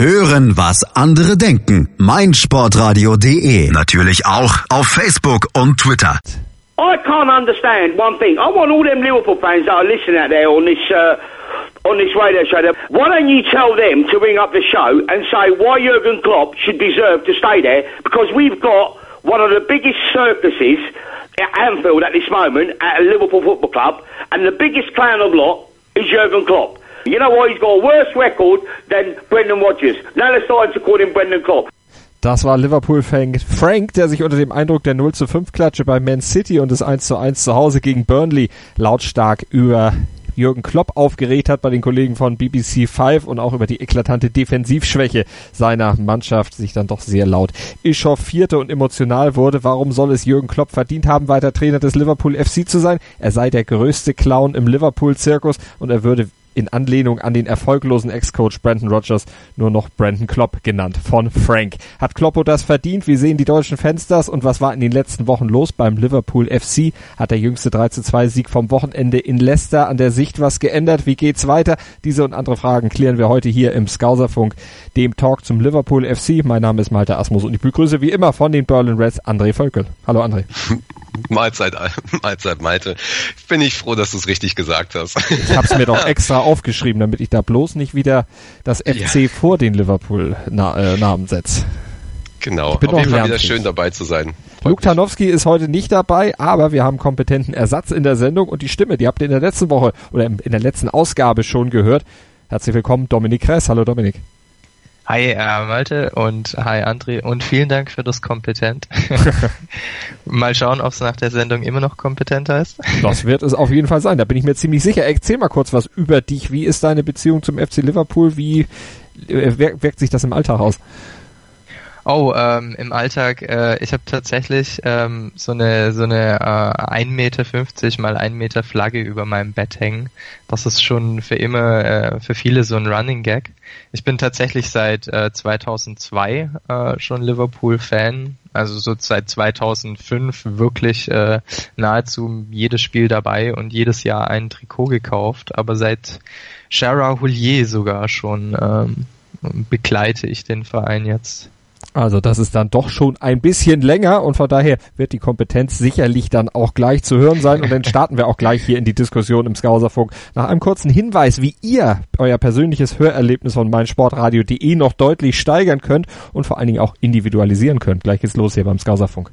Hören, was andere denken. meinsportradio.de. Natürlich auch auf Facebook und Twitter. I can't understand one thing. I want all them Liverpool fans that are listening out there on this uh, on this radio show. Why don't you tell them to ring up the show and say why Jurgen Klopp should deserve to stay there? Because we've got one of the biggest circuses at Anfield at this moment at a Liverpool Football Club, and the biggest clown of lot is Jurgen Klopp. You know what? He's got a worse record than Brendan Rodgers. Now they're starting to call him Brendan Klopp. Das war Liverpool-Fan Frank, der sich unter dem Eindruck der 0 zu 5 Klatsche bei Man City und des 1 zu 1 zu Hause gegen Burnley lautstark über Jürgen Klopp aufgeregt hat bei den Kollegen von BBC 5 und auch über die eklatante Defensivschwäche seiner Mannschaft sich dann doch sehr laut echauffierte und emotional wurde. Warum soll es Jürgen Klopp verdient haben, weiter Trainer des Liverpool FC zu sein? Er sei der größte Clown im Liverpool-Zirkus und er würde in Anlehnung an den erfolglosen Ex-Coach Brandon Rogers nur noch Brandon Klopp genannt von Frank. Hat Kloppo das verdient? Wie sehen die deutschen Fans das? Und was war in den letzten Wochen los beim Liverpool FC? Hat der jüngste 3 zu 2 Sieg vom Wochenende in Leicester an der Sicht was geändert? Wie geht's weiter? Diese und andere Fragen klären wir heute hier im Skauserfunk, dem Talk zum Liverpool FC. Mein Name ist Malte Asmus und ich begrüße wie immer von den Berlin Reds André Völkel. Hallo André. Mahlzeit, Mahlzeit, Malte. Bin ich froh, dass du es richtig gesagt hast. Ich habe es mir doch extra aufgeschrieben, damit ich da bloß nicht wieder das FC ja. vor den Liverpool-Namen äh, setze. Genau, auf jeden Fall wieder schön dabei zu sein. Luke Tarnowski ist heute nicht dabei, aber wir haben kompetenten Ersatz in der Sendung und die Stimme, die habt ihr in der letzten Woche oder in der letzten Ausgabe schon gehört. Herzlich willkommen, Dominik Kress. Hallo Dominik. Hi äh, Malte und hi André und vielen Dank für das Kompetent. mal schauen, ob es nach der Sendung immer noch kompetenter ist. das wird es auf jeden Fall sein, da bin ich mir ziemlich sicher. Erzähl mal kurz was über dich. Wie ist deine Beziehung zum FC Liverpool? Wie äh, wirkt sich das im Alltag aus? Oh, ähm, im Alltag, äh, ich habe tatsächlich ähm, so eine so eine äh, 1,50 Meter mal 1 Meter Flagge über meinem Bett hängen. Das ist schon für immer, äh, für viele so ein Running Gag. Ich bin tatsächlich seit äh, 2002 äh, schon Liverpool-Fan, also so seit 2005 wirklich äh, nahezu jedes Spiel dabei und jedes Jahr ein Trikot gekauft, aber seit Shara Houllier sogar schon ähm, begleite ich den Verein jetzt. Also das ist dann doch schon ein bisschen länger und von daher wird die Kompetenz sicherlich dann auch gleich zu hören sein und dann starten wir auch gleich hier in die Diskussion im Skauserfunk. Nach einem kurzen Hinweis, wie ihr euer persönliches Hörerlebnis von meinsportradio.de noch deutlich steigern könnt und vor allen Dingen auch individualisieren könnt. Gleich geht's los hier beim Skauserfunk.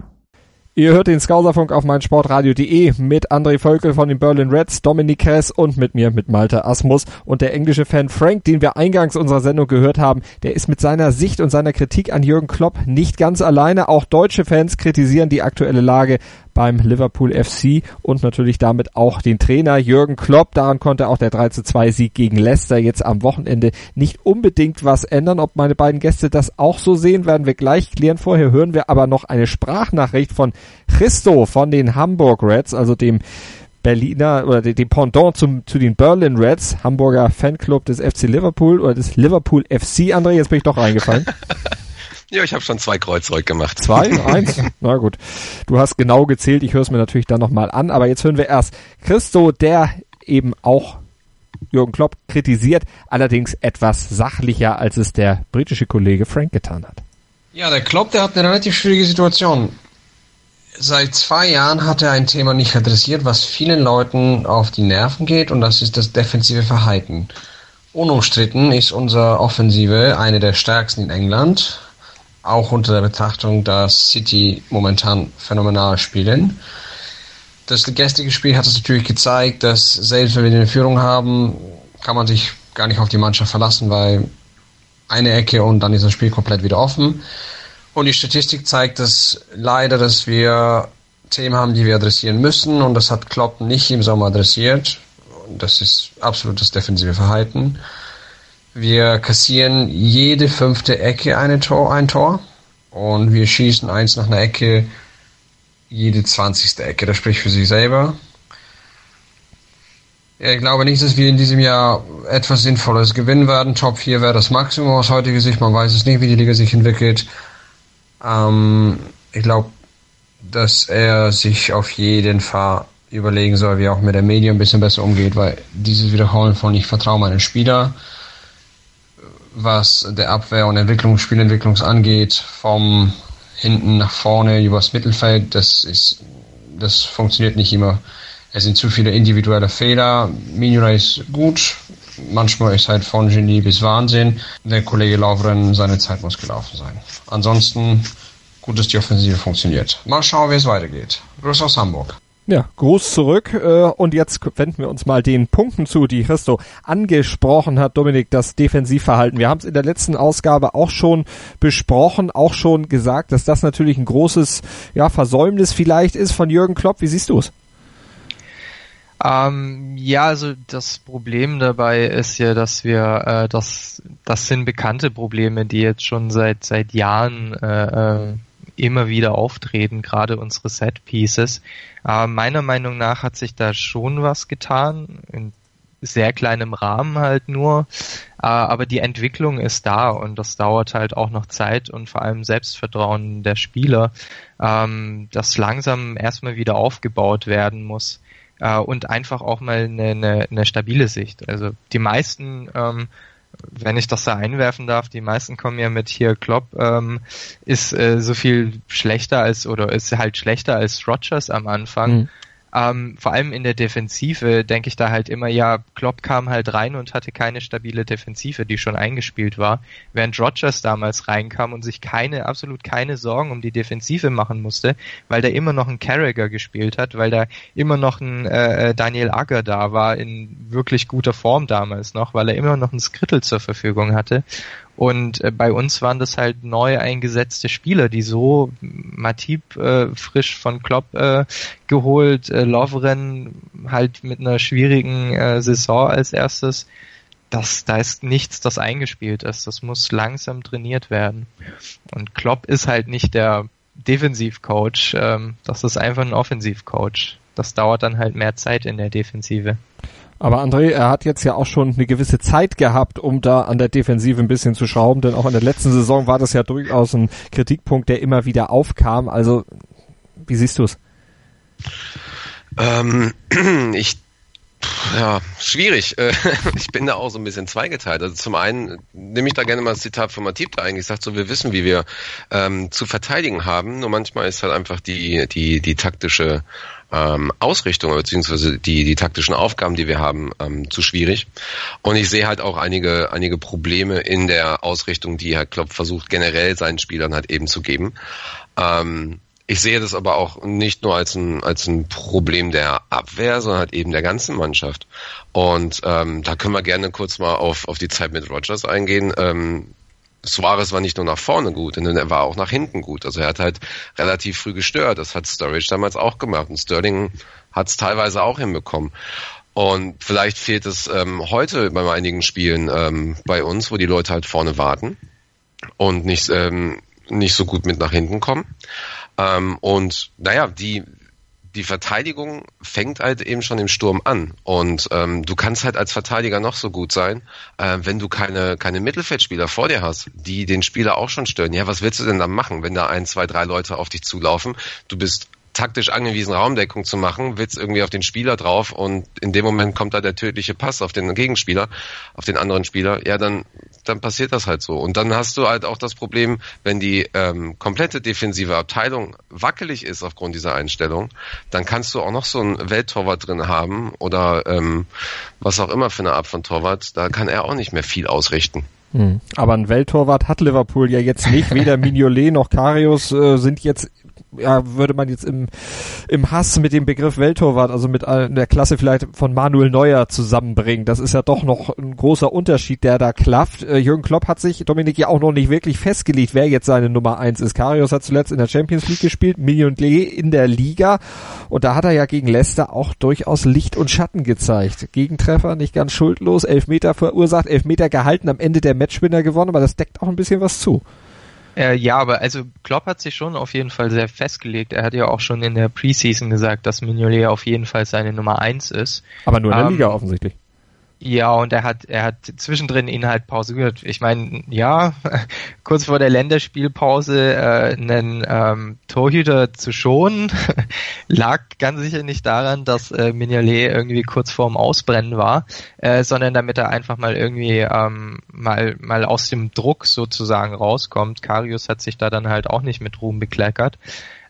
Ihr hört den Skauserfunk auf meinsportradio.de mit André Völkel von den Berlin Reds, Dominik Kress und mit mir, mit Malte Asmus. Und der englische Fan Frank, den wir eingangs unserer Sendung gehört haben, der ist mit seiner Sicht und seiner Kritik an Jürgen Klopp nicht ganz alleine. Auch deutsche Fans kritisieren die aktuelle Lage beim Liverpool FC und natürlich damit auch den Trainer Jürgen Klopp. Daran konnte auch der 3 zu 2 Sieg gegen Leicester jetzt am Wochenende nicht unbedingt was ändern. Ob meine beiden Gäste das auch so sehen, werden wir gleich klären. Vorher hören wir aber noch eine Sprachnachricht von Christo von den Hamburg Reds, also dem Berliner oder dem Pendant zum, zu den Berlin Reds, Hamburger Fanclub des FC Liverpool oder des Liverpool FC, André, jetzt bin ich doch reingefallen. Ja, ich habe schon zwei Kreuzzeug gemacht. Zwei? Eins? Na gut. Du hast genau gezählt, ich höre es mir natürlich dann nochmal an, aber jetzt hören wir erst Christo, der eben auch Jürgen Klopp kritisiert, allerdings etwas sachlicher, als es der britische Kollege Frank getan hat. Ja, der Klopp, der hat eine relativ schwierige Situation. Seit zwei Jahren hat er ein Thema nicht adressiert, was vielen Leuten auf die Nerven geht, und das ist das defensive Verhalten. Unumstritten ist unsere Offensive eine der stärksten in England auch unter der Betrachtung, dass City momentan phänomenal spielen. Das gestrige Spiel hat es natürlich gezeigt, dass selbst wenn wir eine Führung haben, kann man sich gar nicht auf die Mannschaft verlassen, weil eine Ecke und dann ist das Spiel komplett wieder offen. Und die Statistik zeigt, dass leider, dass wir Themen haben, die wir adressieren müssen und das hat Klopp nicht im Sommer adressiert. Und das ist absolutes defensive Verhalten. Wir kassieren jede fünfte Ecke eine Tor, ein Tor und wir schießen eins nach einer Ecke jede zwanzigste Ecke. Das spricht für sich selber. Ich glaube nicht, dass wir in diesem Jahr etwas Sinnvolles gewinnen werden. Top 4 wäre das Maximum aus heutiger Sicht. Man weiß es nicht, wie die Liga sich entwickelt. Ähm, ich glaube, dass er sich auf jeden Fall überlegen soll, wie er auch mit der Medien ein bisschen besser umgeht, weil dieses Wiederholen von ich vertraue meinen Spieler, was der Abwehr und Entwicklung, Spielentwicklung angeht, vom hinten nach vorne übers Mittelfeld, das ist, das funktioniert nicht immer. Es sind zu viele individuelle Fehler. Mignola ist gut. Manchmal ist halt von Genie bis Wahnsinn. Der Kollege Laufren, seine Zeit muss gelaufen sein. Ansonsten gut, dass die Offensive funktioniert. Mal schauen, wie es weitergeht. Grüß aus Hamburg. Ja, Gruß zurück. Äh, und jetzt wenden wir uns mal den Punkten zu, die Christo angesprochen hat, Dominik, das Defensivverhalten. Wir haben es in der letzten Ausgabe auch schon besprochen, auch schon gesagt, dass das natürlich ein großes ja, Versäumnis vielleicht ist von Jürgen Klopp. Wie siehst du es? Ähm, ja, also das Problem dabei ist ja, dass wir, äh, das, das sind bekannte Probleme, die jetzt schon seit seit Jahren äh, äh, immer wieder auftreten, gerade unsere Set Pieces. Äh, meiner Meinung nach hat sich da schon was getan, in sehr kleinem Rahmen halt nur, äh, aber die Entwicklung ist da und das dauert halt auch noch Zeit und vor allem Selbstvertrauen der Spieler, ähm, das langsam erstmal wieder aufgebaut werden muss äh, und einfach auch mal eine, eine, eine stabile Sicht. Also die meisten, ähm, wenn ich das da einwerfen darf, die meisten kommen ja mit hier Klopp ähm, ist äh, so viel schlechter als oder ist halt schlechter als Rogers am Anfang. Mhm. Ähm, vor allem in der Defensive denke ich da halt immer, ja, Klopp kam halt rein und hatte keine stabile Defensive, die schon eingespielt war, während Rogers damals reinkam und sich keine, absolut keine Sorgen um die Defensive machen musste, weil da immer noch ein Carragher gespielt hat, weil da immer noch ein äh, äh Daniel Agger da war in wirklich guter Form damals noch, weil er immer noch ein Skrittel zur Verfügung hatte und äh, bei uns waren das halt neu eingesetzte Spieler, die so Matip äh, frisch von Klopp äh, geholt, äh, Lovren halt mit einer schwierigen äh, Saison als erstes. Das, da ist nichts, das eingespielt ist. Das muss langsam trainiert werden. Und Klopp ist halt nicht der Defensivcoach, ähm, das ist einfach ein Offensivcoach. Das dauert dann halt mehr Zeit in der Defensive. Aber André, er hat jetzt ja auch schon eine gewisse Zeit gehabt, um da an der Defensive ein bisschen zu schrauben, denn auch in der letzten Saison war das ja durchaus ein Kritikpunkt, der immer wieder aufkam. Also, wie siehst du es? Ähm, ich ja, schwierig. Ich bin da auch so ein bisschen zweigeteilt. Also zum einen nehme ich da gerne mal das Zitat von Matip da eigentlich sagt, so wir wissen, wie wir ähm, zu verteidigen haben. Nur manchmal ist halt einfach die die die taktische ähm, Ausrichtung beziehungsweise die, die taktischen Aufgaben, die wir haben, ähm, zu schwierig. Und ich sehe halt auch einige, einige Probleme in der Ausrichtung, die Herr Klopp versucht generell seinen Spielern halt eben zu geben. Ähm, ich sehe das aber auch nicht nur als ein, als ein Problem der Abwehr, sondern halt eben der ganzen Mannschaft. Und ähm, da können wir gerne kurz mal auf, auf die Zeit mit Rogers eingehen. Ähm, Suarez war nicht nur nach vorne gut, sondern er war auch nach hinten gut. Also er hat halt relativ früh gestört. Das hat Sturridge damals auch gemacht und Sterling hat es teilweise auch hinbekommen. Und vielleicht fehlt es ähm, heute bei einigen Spielen ähm, bei uns, wo die Leute halt vorne warten und nicht, ähm, nicht so gut mit nach hinten kommen. Ähm, und naja, die die Verteidigung fängt halt eben schon im Sturm an. Und ähm, du kannst halt als Verteidiger noch so gut sein, äh, wenn du keine, keine Mittelfeldspieler vor dir hast, die den Spieler auch schon stören. Ja, was willst du denn dann machen, wenn da ein, zwei, drei Leute auf dich zulaufen? Du bist taktisch angewiesen, Raumdeckung zu machen, willst irgendwie auf den Spieler drauf und in dem Moment kommt da der tödliche Pass auf den Gegenspieler, auf den anderen Spieler, ja, dann dann passiert das halt so. Und dann hast du halt auch das Problem, wenn die ähm, komplette defensive Abteilung wackelig ist aufgrund dieser Einstellung, dann kannst du auch noch so einen Welttorwart drin haben oder ähm, was auch immer für eine Art von Torwart, da kann er auch nicht mehr viel ausrichten. Hm. Aber ein Welttorwart hat Liverpool ja jetzt nicht. Weder Mignolet noch Karius äh, sind jetzt ja, würde man jetzt im, im Hass mit dem Begriff Welttorwart, also mit der Klasse vielleicht von Manuel Neuer zusammenbringen. Das ist ja doch noch ein großer Unterschied, der da klafft. Äh, Jürgen Klopp hat sich, Dominik, ja auch noch nicht wirklich festgelegt, wer jetzt seine Nummer eins ist. Karius hat zuletzt in der Champions League gespielt, Million Lee in der Liga. Und da hat er ja gegen Leicester auch durchaus Licht und Schatten gezeigt. Gegentreffer nicht ganz schuldlos, Elfmeter verursacht, Elfmeter gehalten, am Ende der Matchwinner gewonnen, aber das deckt auch ein bisschen was zu. Äh, ja, aber also Klopp hat sich schon auf jeden Fall sehr festgelegt. Er hat ja auch schon in der Preseason gesagt, dass Mignolet auf jeden Fall seine Nummer eins ist. Aber nur in der Ähm, Liga offensichtlich. Ja, und er hat, er hat zwischendrin ihn halt pausiert. Ich meine, ja, kurz vor der Länderspielpause äh, einen ähm, Torhüter zu schonen, lag ganz sicher nicht daran, dass äh, Mignolet irgendwie kurz vorm Ausbrennen war, äh, sondern damit er einfach mal irgendwie ähm, mal, mal aus dem Druck sozusagen rauskommt. Karius hat sich da dann halt auch nicht mit Ruhm bekleckert.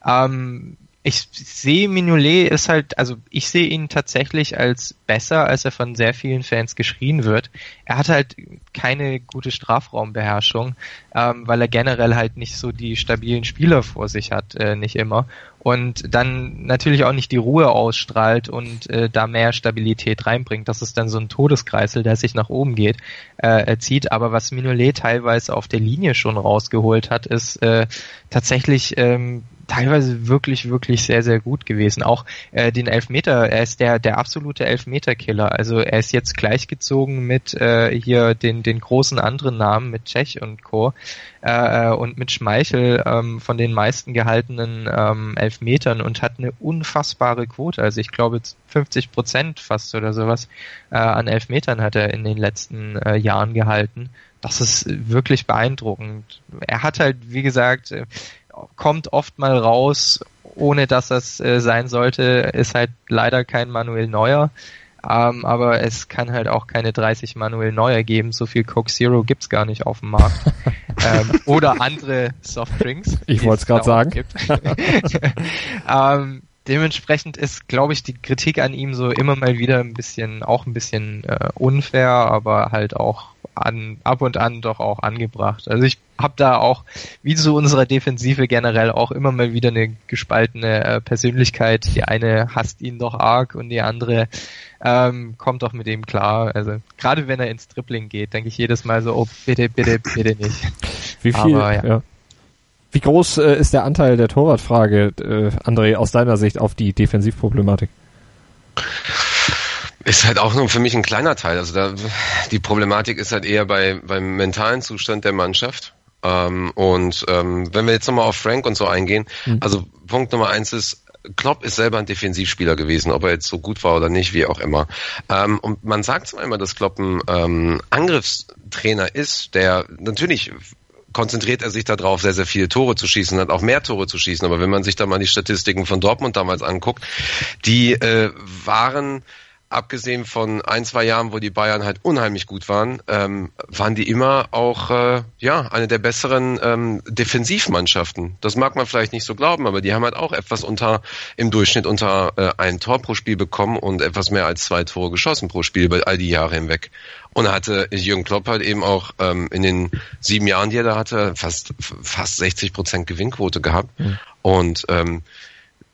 Ähm, ich sehe Mignolet ist halt, also ich sehe ihn tatsächlich als besser, als er von sehr vielen Fans geschrien wird. Er hat halt keine gute Strafraumbeherrschung, ähm, weil er generell halt nicht so die stabilen Spieler vor sich hat, äh, nicht immer. Und dann natürlich auch nicht die Ruhe ausstrahlt und äh, da mehr Stabilität reinbringt. Das ist dann so ein Todeskreisel, der sich nach oben geht, äh, zieht. Aber was Mignolet teilweise auf der Linie schon rausgeholt hat, ist äh, tatsächlich ähm, teilweise wirklich, wirklich sehr, sehr gut gewesen. Auch äh, den Elfmeter, er ist der, der absolute Elfmeterkiller. Also er ist jetzt gleichgezogen mit äh, hier den, den großen anderen Namen, mit Tschech und Co. Äh, und mit Schmeichel ähm, von den meisten gehaltenen ähm, Elfmetern und hat eine unfassbare Quote. Also ich glaube 50 Prozent fast oder sowas äh, an Elfmetern hat er in den letzten äh, Jahren gehalten. Das ist wirklich beeindruckend. Er hat halt, wie gesagt, äh, kommt oft mal raus, ohne dass das äh, sein sollte. Ist halt leider kein Manuel Neuer. Ähm, aber es kann halt auch keine 30 Manuel Neuer geben. So viel Coke Zero gibt's gar nicht auf dem Markt. ähm, oder andere Softdrinks. Ich wollte es gerade sagen. ähm, dementsprechend ist, glaube ich, die Kritik an ihm so immer mal wieder ein bisschen, auch ein bisschen äh, unfair, aber halt auch an, ab und an doch auch angebracht. Also ich habe da auch, wie zu unserer Defensive generell, auch immer mal wieder eine gespaltene äh, Persönlichkeit. Die eine hasst ihn doch arg und die andere ähm, kommt doch mit ihm klar. Also gerade wenn er ins Dribbling geht, denke ich jedes Mal so, oh bitte, bitte, bitte nicht. Wie viel? Aber, ja. ja. Wie groß äh, ist der Anteil der Torwartfrage, äh, André, aus deiner Sicht auf die Defensivproblematik? Ist halt auch nur für mich ein kleiner Teil. Also da, die Problematik ist halt eher bei, beim mentalen Zustand der Mannschaft. Ähm, und ähm, wenn wir jetzt nochmal auf Frank und so eingehen, Mhm. also Punkt Nummer eins ist, Klopp ist selber ein Defensivspieler gewesen, ob er jetzt so gut war oder nicht, wie auch immer. Ähm, und man sagt zwar immer, dass Klopp ein ähm, Angriffstrainer ist, der natürlich konzentriert er sich darauf, sehr, sehr viele Tore zu schießen, hat auch mehr Tore zu schießen. Aber wenn man sich da mal die Statistiken von Dortmund damals anguckt, die äh, waren abgesehen von ein, zwei Jahren, wo die Bayern halt unheimlich gut waren, ähm, waren die immer auch äh, ja eine der besseren ähm, Defensivmannschaften. Das mag man vielleicht nicht so glauben, aber die haben halt auch etwas unter im Durchschnitt unter äh, ein Tor pro Spiel bekommen und etwas mehr als zwei Tore geschossen pro Spiel über all die Jahre hinweg. Und er hatte Jürgen Klopp halt eben auch ähm, in den sieben Jahren, die er da hatte, fast fast 60 Prozent Gewinnquote gehabt. Und ähm,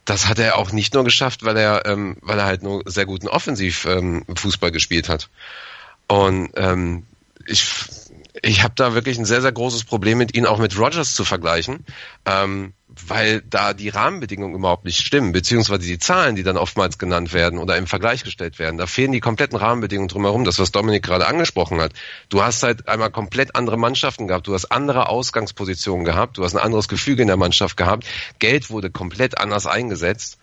das hat er auch nicht nur geschafft, weil er, ähm, weil er halt nur sehr guten Offensivfußball ähm, gespielt hat. Und ähm, ich, ich habe da wirklich ein sehr, sehr großes Problem mit ihm auch mit Rogers zu vergleichen, ähm, weil da die Rahmenbedingungen überhaupt nicht stimmen, beziehungsweise die Zahlen, die dann oftmals genannt werden oder im Vergleich gestellt werden. Da fehlen die kompletten Rahmenbedingungen drumherum, das, was Dominik gerade angesprochen hat. Du hast halt einmal komplett andere Mannschaften gehabt, du hast andere Ausgangspositionen gehabt, du hast ein anderes Gefüge in der Mannschaft gehabt, Geld wurde komplett anders eingesetzt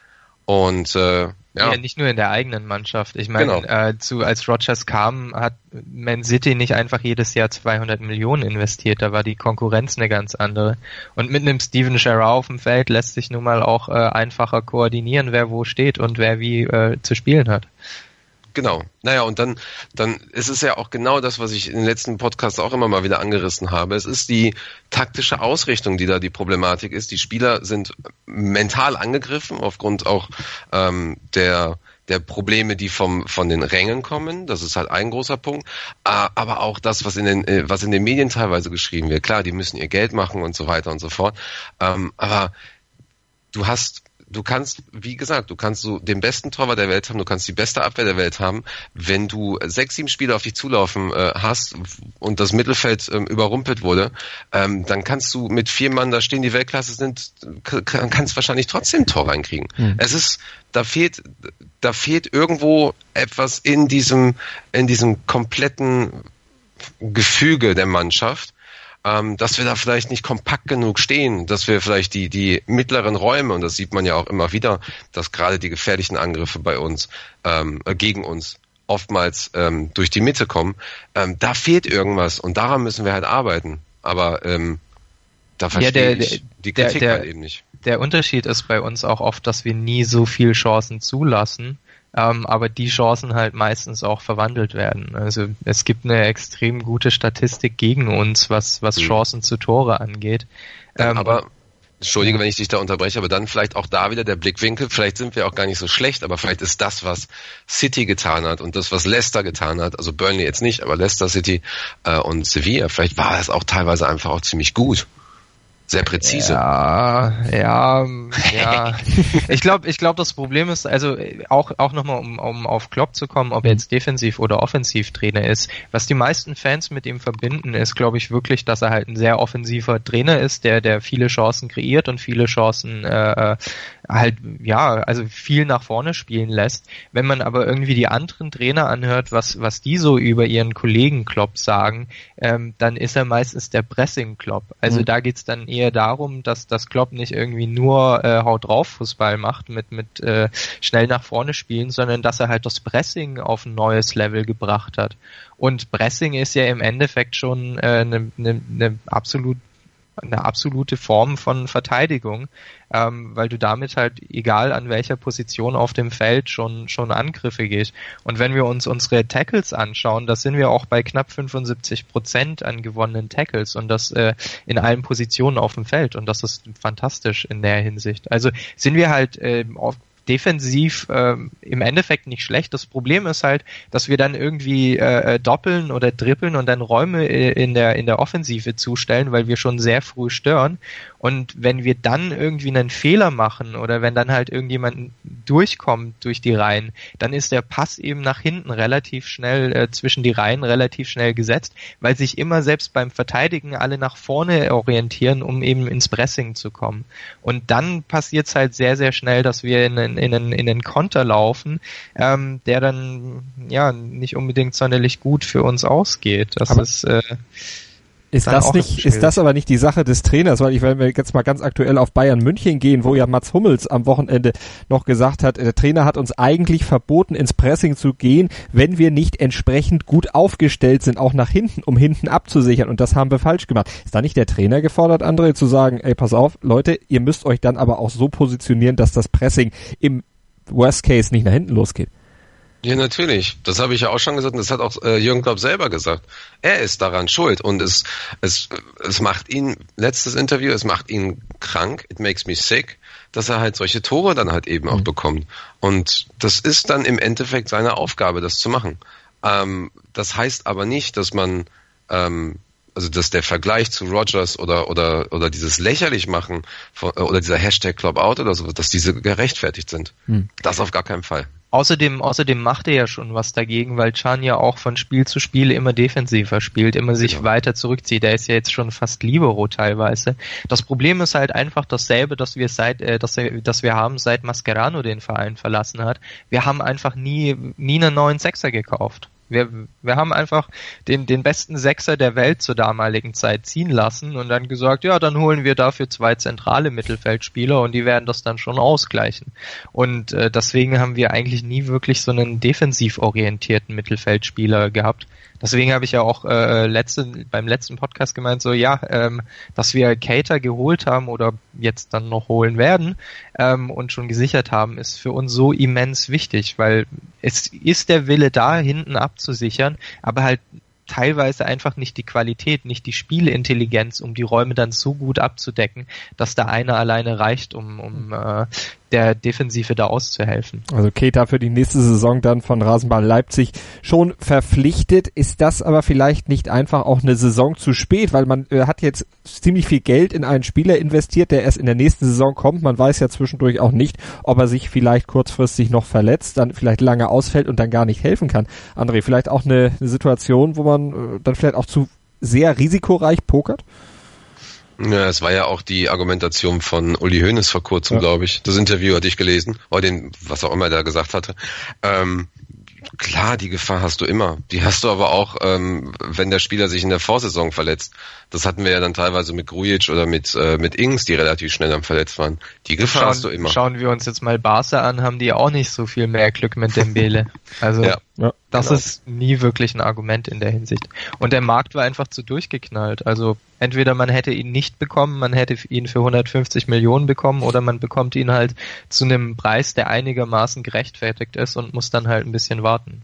und äh, ja. Ja. nicht nur in der eigenen Mannschaft. Ich meine, Genau. äh, zu, als Rogers kam, hat Man City nicht einfach jedes Jahr 200 Millionen investiert. Da war die Konkurrenz eine ganz andere. Und mit einem Steven Gerrard auf dem Feld lässt sich nun mal auch äh, einfacher koordinieren, wer wo steht und wer wie äh, zu spielen hat. Genau. Naja, und dann, dann ist es ja auch genau das, was ich in den letzten Podcasts auch immer mal wieder angerissen habe. Es ist die taktische Ausrichtung, die da die Problematik ist. Die Spieler sind mental angegriffen aufgrund auch ähm, der der Probleme, die vom von den Rängen kommen, das ist halt ein großer Punkt, Äh, aber auch das, was in den äh, was in den Medien teilweise geschrieben wird. Klar, die müssen ihr Geld machen und so weiter und so fort. Ähm, aber du hast du kannst, wie gesagt, du kannst so den besten Torwart der Welt haben, du kannst die beste Abwehr der Welt haben. Wenn du sechs, sieben Spieler auf dich zulaufen äh, hast und das Mittelfeld ähm, überrumpelt wurde, ähm, dann kannst du mit vier Mann da stehen, die Weltklasse sind, kannst wahrscheinlich trotzdem ein Tor reinkriegen. Es ist, da fehlt, da fehlt irgendwo etwas in diesem, in diesem kompletten Gefüge der Mannschaft. Ähm, dass wir da vielleicht nicht kompakt genug stehen, dass wir vielleicht die, die mittleren Räume, und das sieht man ja auch immer wieder, dass gerade die gefährlichen Angriffe bei uns, ähm, äh, gegen uns oftmals ähm, durch die Mitte kommen, ähm, da fehlt irgendwas und daran müssen wir halt arbeiten. Aber ähm, da verstehe ja, der, ich die Kritik der, der, halt eben nicht. Der Unterschied ist bei uns auch oft, dass wir nie so viel Chancen zulassen ähm, aber die Chancen halt meistens auch verwandelt werden. Also es gibt eine extrem gute Statistik gegen uns, was, was mhm. Chancen zu Tore angeht. Ähm, aber Entschuldige, wenn ich dich da unterbreche, aber dann vielleicht auch da wieder der Blickwinkel. Vielleicht sind wir auch gar nicht so schlecht, aber vielleicht ist das, was City getan hat und das, was Leicester getan hat, also Burnley jetzt nicht, aber Leicester City äh, und Sevilla, vielleicht war das auch teilweise einfach auch ziemlich gut sehr präzise. Ja, ja, ja. ich glaube, ich glaube, das Problem ist, also auch auch nochmal, um, um auf Klopp zu kommen, ob er jetzt defensiv oder offensiv Trainer ist. Was die meisten Fans mit ihm verbinden, ist, glaube ich, wirklich, dass er halt ein sehr offensiver Trainer ist, der der viele Chancen kreiert und viele Chancen äh, äh halt ja, also viel nach vorne spielen lässt. Wenn man aber irgendwie die anderen Trainer anhört, was was die so über ihren Kollegen Klopp sagen, ähm, dann ist er meistens der Pressing Klopp. Also mhm. da geht's dann eher darum, dass das Klopp nicht irgendwie nur äh, Haut drauf Fußball macht mit mit äh, schnell nach vorne spielen, sondern dass er halt das Pressing auf ein neues Level gebracht hat. Und Pressing ist ja im Endeffekt schon eine äh, ne, ne, ne absolut eine absolute Form von Verteidigung, ähm, weil du damit halt, egal an welcher Position auf dem Feld, schon, schon Angriffe gehst. Und wenn wir uns unsere Tackles anschauen, da sind wir auch bei knapp 75 Prozent an gewonnenen Tackles und das äh, in allen Positionen auf dem Feld. Und das ist fantastisch in der Hinsicht. Also sind wir halt äh, defensiv äh, im Endeffekt nicht schlecht. Das Problem ist halt, dass wir dann irgendwie äh, äh, doppeln oder drippeln und dann Räume äh, in der in der Offensive zustellen, weil wir schon sehr früh stören. Und wenn wir dann irgendwie einen Fehler machen oder wenn dann halt irgendjemand durchkommt durch die Reihen, dann ist der Pass eben nach hinten relativ schnell äh, zwischen die Reihen relativ schnell gesetzt, weil sich immer selbst beim Verteidigen alle nach vorne orientieren, um eben ins Pressing zu kommen. Und dann passiert es halt sehr sehr schnell, dass wir in, in, in, in einen Konter laufen, ähm, der dann ja nicht unbedingt sonderlich gut für uns ausgeht. Das Aber ist äh, ist das nicht, ist das aber nicht die Sache des Trainers, weil ich, wenn wir jetzt mal ganz aktuell auf Bayern München gehen, wo ja Mats Hummels am Wochenende noch gesagt hat, der Trainer hat uns eigentlich verboten, ins Pressing zu gehen, wenn wir nicht entsprechend gut aufgestellt sind, auch nach hinten, um hinten abzusichern. Und das haben wir falsch gemacht. Ist da nicht der Trainer gefordert, André, zu sagen, ey, pass auf, Leute, ihr müsst euch dann aber auch so positionieren, dass das Pressing im Worst Case nicht nach hinten losgeht? Ja, natürlich. Das habe ich ja auch schon gesagt und das hat auch äh, Jürgen Klopp selber gesagt. Er ist daran schuld und es, es, es macht ihn, letztes Interview, es macht ihn krank, it makes me sick, dass er halt solche Tore dann halt eben auch mhm. bekommt. Und das ist dann im Endeffekt seine Aufgabe, das zu machen. Ähm, das heißt aber nicht, dass man ähm, also dass der Vergleich zu Rogers oder oder oder dieses lächerlich machen von, oder dieser Hashtag Club Out oder so, dass diese gerechtfertigt sind. Hm. Das auf gar keinen Fall. Außerdem, außerdem macht er ja schon was dagegen, weil Chan ja auch von Spiel zu Spiel immer defensiver spielt, immer sich genau. weiter zurückzieht. Er ist ja jetzt schon fast Libero teilweise. Das Problem ist halt einfach dasselbe, dass wir seit, äh, dass, wir, dass wir haben, seit Mascherano den Verein verlassen hat. Wir haben einfach nie, nie einen neuen Sechser gekauft. Wir, wir haben einfach den, den besten Sechser der Welt zur damaligen Zeit ziehen lassen und dann gesagt, ja, dann holen wir dafür zwei zentrale Mittelfeldspieler und die werden das dann schon ausgleichen. Und äh, deswegen haben wir eigentlich nie wirklich so einen defensiv orientierten Mittelfeldspieler gehabt. Deswegen habe ich ja auch äh, letzte, beim letzten Podcast gemeint, so ja, ähm, dass wir Cater geholt haben oder jetzt dann noch holen werden ähm, und schon gesichert haben, ist für uns so immens wichtig, weil es ist der Wille da, hinten abzusichern, aber halt teilweise einfach nicht die Qualität, nicht die Spielintelligenz, um die Räume dann so gut abzudecken, dass da einer alleine reicht, um, um äh, der Defensive da auszuhelfen. Also Keta für die nächste Saison dann von Rasenball Leipzig schon verpflichtet. Ist das aber vielleicht nicht einfach auch eine Saison zu spät, weil man äh, hat jetzt ziemlich viel Geld in einen Spieler investiert, der erst in der nächsten Saison kommt. Man weiß ja zwischendurch auch nicht, ob er sich vielleicht kurzfristig noch verletzt, dann vielleicht lange ausfällt und dann gar nicht helfen kann. André, vielleicht auch eine, eine Situation, wo man äh, dann vielleicht auch zu sehr risikoreich pokert? Ja, es war ja auch die Argumentation von Uli Hoeneß vor kurzem, ja. glaube ich. Das Interview hatte ich gelesen, oder den, was auch immer der gesagt hatte. Ähm, Klar, die Gefahr hast du immer. Die hast du aber auch, ähm, wenn der Spieler sich in der Vorsaison verletzt. Das hatten wir ja dann teilweise mit Grujic oder mit, äh, mit Ings, die relativ schnell am verletzt waren. Die Gefahr schauen, hast du immer. Schauen wir uns jetzt mal Barca an, haben die auch nicht so viel mehr Glück mit Dembele. Also Ja. Ja. das genau. ist nie wirklich ein Argument in der Hinsicht. Und der Markt war einfach zu durchgeknallt. Also entweder man hätte ihn nicht bekommen, man hätte ihn für 150 Millionen bekommen oder man bekommt ihn halt zu einem Preis, der einigermaßen gerechtfertigt ist und muss dann halt ein bisschen warten.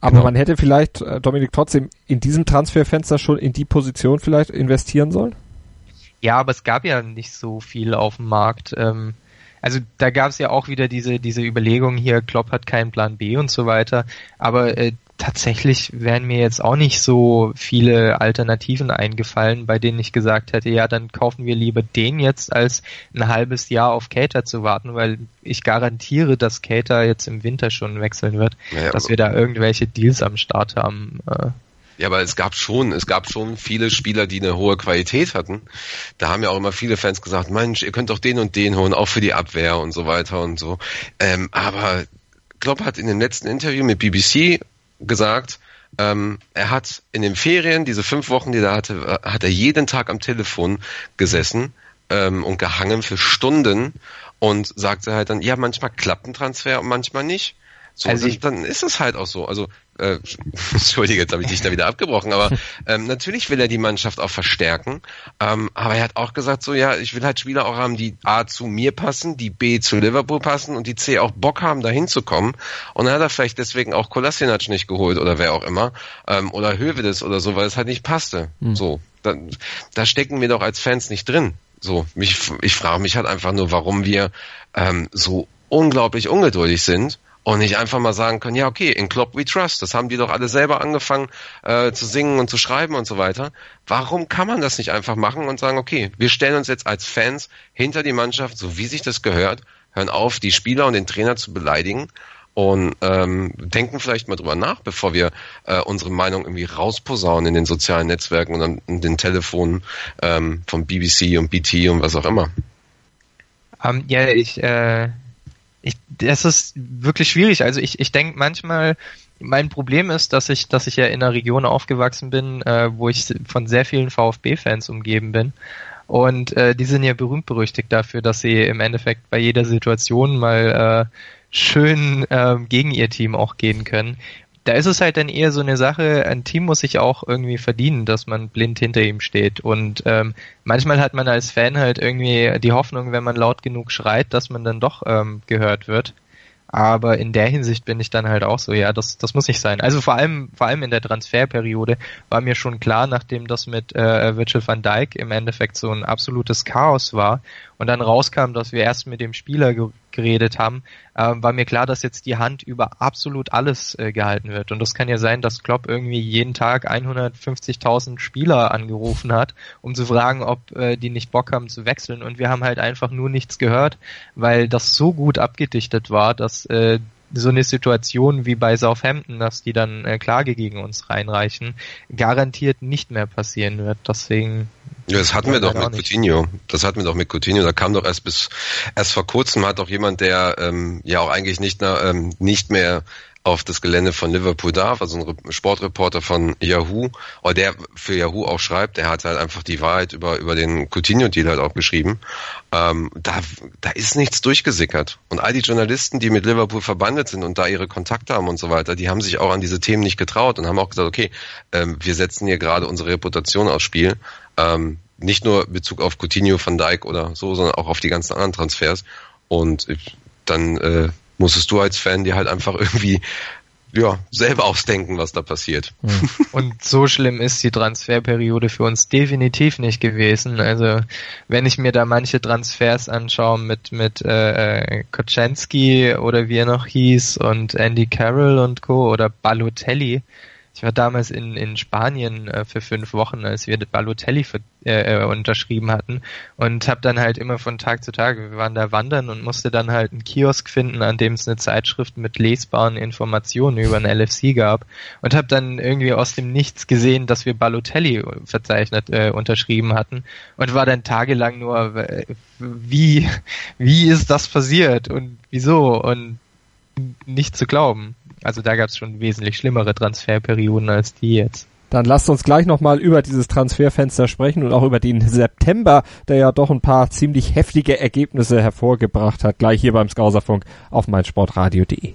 Aber Genau. man hätte vielleicht, äh, Dominik, trotzdem in diesem Transferfenster schon in die Position vielleicht investieren sollen? Ja, aber es gab ja nicht so viel auf dem Markt. Ähm, also da gab es ja auch wieder diese, diese Überlegung hier, Klopp hat keinen Plan B und so weiter. Aber äh, tatsächlich wären mir jetzt auch nicht so viele Alternativen eingefallen, bei denen ich gesagt hätte, ja, dann kaufen wir lieber den jetzt, als ein halbes Jahr auf Cater zu warten, weil ich garantiere, dass Cater jetzt im Winter schon wechseln wird, Ja, dass wir da irgendwelche Deals am Start haben. Äh, Ja, aber es gab schon, es gab schon viele Spieler, die eine hohe Qualität hatten. Da haben ja auch immer viele Fans gesagt, Mensch, ihr könnt doch den und den holen, auch für die Abwehr und so weiter und so. Ähm, aber Klopp hat in dem letzten Interview mit BBC gesagt, ähm, er hat in den Ferien, diese fünf Wochen, die er hatte, hat er jeden Tag am Telefon gesessen ähm, und gehangen für Stunden und sagte halt dann, ja, manchmal klappt ein Transfer und manchmal nicht. So, Also dann, dann ist es halt auch so. Also, äh, Entschuldige, jetzt habe ich dich da wieder abgebrochen, aber ähm, natürlich will er die Mannschaft auch verstärken. Ähm, aber er hat auch gesagt, so ja, ich will halt Spieler auch haben, die A zu mir passen, die B zu Liverpool passen und die C auch Bock haben, da hinzukommen. Und dann hat er vielleicht deswegen auch Kolasinac nicht geholt oder wer auch immer. Ähm, oder Hövedes oder so, weil es halt nicht passte. So, da, da stecken wir doch als Fans nicht drin. So, mich, ich frage mich halt einfach nur, warum wir ähm, so unglaublich ungeduldig sind und nicht einfach mal sagen können, ja okay, in Klopp we trust, das haben die doch alle selber angefangen äh, zu singen und zu schreiben und so weiter. Warum kann man das nicht einfach machen und sagen, okay, wir stellen uns jetzt als Fans hinter die Mannschaft, so wie sich das gehört, hören auf, die Spieler und den Trainer zu beleidigen und ähm, denken vielleicht mal drüber nach, bevor wir äh, unsere Meinung irgendwie rausposaunen in den sozialen Netzwerken und an den Telefonen ähm, von BBC und BT und was auch immer. Ähm, ja, ich, äh, das ist wirklich schwierig. Also ich, ich denke manchmal, mein Problem ist, dass ich, dass ich ja in einer Region aufgewachsen bin, äh, wo ich von sehr vielen VfB-Fans umgeben bin. Und äh, die sind ja berühmt berüchtigt dafür, dass sie im Endeffekt bei jeder Situation mal äh, schön äh, gegen ihr Team auch gehen können. Da ist es halt dann eher so eine Sache, ein Team muss sich auch irgendwie verdienen, dass man blind hinter ihm steht. Und ähm, manchmal hat man als Fan halt irgendwie die Hoffnung, wenn man laut genug schreit, dass man dann doch ähm, gehört wird. Aber in der Hinsicht bin ich dann halt auch so, ja, das, das muss nicht sein. Also vor allem, vor allem in der Transferperiode war mir schon klar, nachdem das mit äh, Virgil van Dijk im Endeffekt so ein absolutes Chaos war und dann rauskam, dass wir erst mit dem Spieler ge geredet haben, äh, war mir klar, dass jetzt die Hand über absolut alles äh, gehalten wird. Und das kann ja sein, dass Klopp irgendwie jeden Tag 150.000 Spieler angerufen hat, um zu fragen, ob äh, die nicht Bock haben zu wechseln. Und wir haben halt einfach nur nichts gehört, weil das so gut abgedichtet war, dass äh, so eine Situation wie bei Southampton, dass die dann äh, Klage gegen uns reinreichen, garantiert nicht mehr passieren wird. Deswegen das hatten wir doch mit. Coutinho. Das hatten wir doch mit Coutinho. Da kam doch erst bis erst vor kurzem hat doch jemand, der ähm, ja auch eigentlich nicht, ähm, nicht mehr auf das Gelände von Liverpool darf, also ein Re- Sportreporter von Yahoo, oder der für Yahoo auch schreibt, der hat halt einfach die Wahrheit über, über den Coutinho-Deal halt auch geschrieben. Ähm, da, da ist nichts durchgesickert. Und all die Journalisten, die mit Liverpool verbandet sind und da ihre Kontakte haben und so weiter, die haben sich auch an diese Themen nicht getraut und haben auch gesagt, okay, ähm, wir setzen hier gerade unsere Reputation aufs Spiel. Ähm, nicht nur Bezug auf Coutinho, Van Dijk oder so, sondern auch auf die ganzen anderen Transfers. Und ich- dann äh, musstest du als Fan dir halt einfach irgendwie ja, selber ausdenken, was da passiert. Und so schlimm ist die Transferperiode für uns definitiv nicht gewesen. Also wenn ich mir da manche Transfers anschaue mit mit äh, äh, Koczynski oder wie er noch hieß und Andy Carroll und Co. oder Balotelli. Ich war damals in, in Spanien äh, für fünf Wochen, als wir Balotelli für, äh, äh, unterschrieben hatten und habe dann halt immer von Tag zu Tag, wir waren da wandern und musste dann halt einen Kiosk finden, an dem es eine Zeitschrift mit lesbaren Informationen über ein LFC gab und habe dann irgendwie aus dem Nichts gesehen, dass wir Balotelli verzeichnet äh, unterschrieben hatten und war dann tagelang nur, äh, wie wie ist das passiert und wieso und nicht zu glauben. Also da gab es schon wesentlich schlimmere Transferperioden als die jetzt. Dann lasst uns gleich nochmal über dieses Transferfenster sprechen und auch über den September, der ja doch ein paar ziemlich heftige Ergebnisse hervorgebracht hat. Gleich hier beim Skauserfunk auf meinsportradio.de.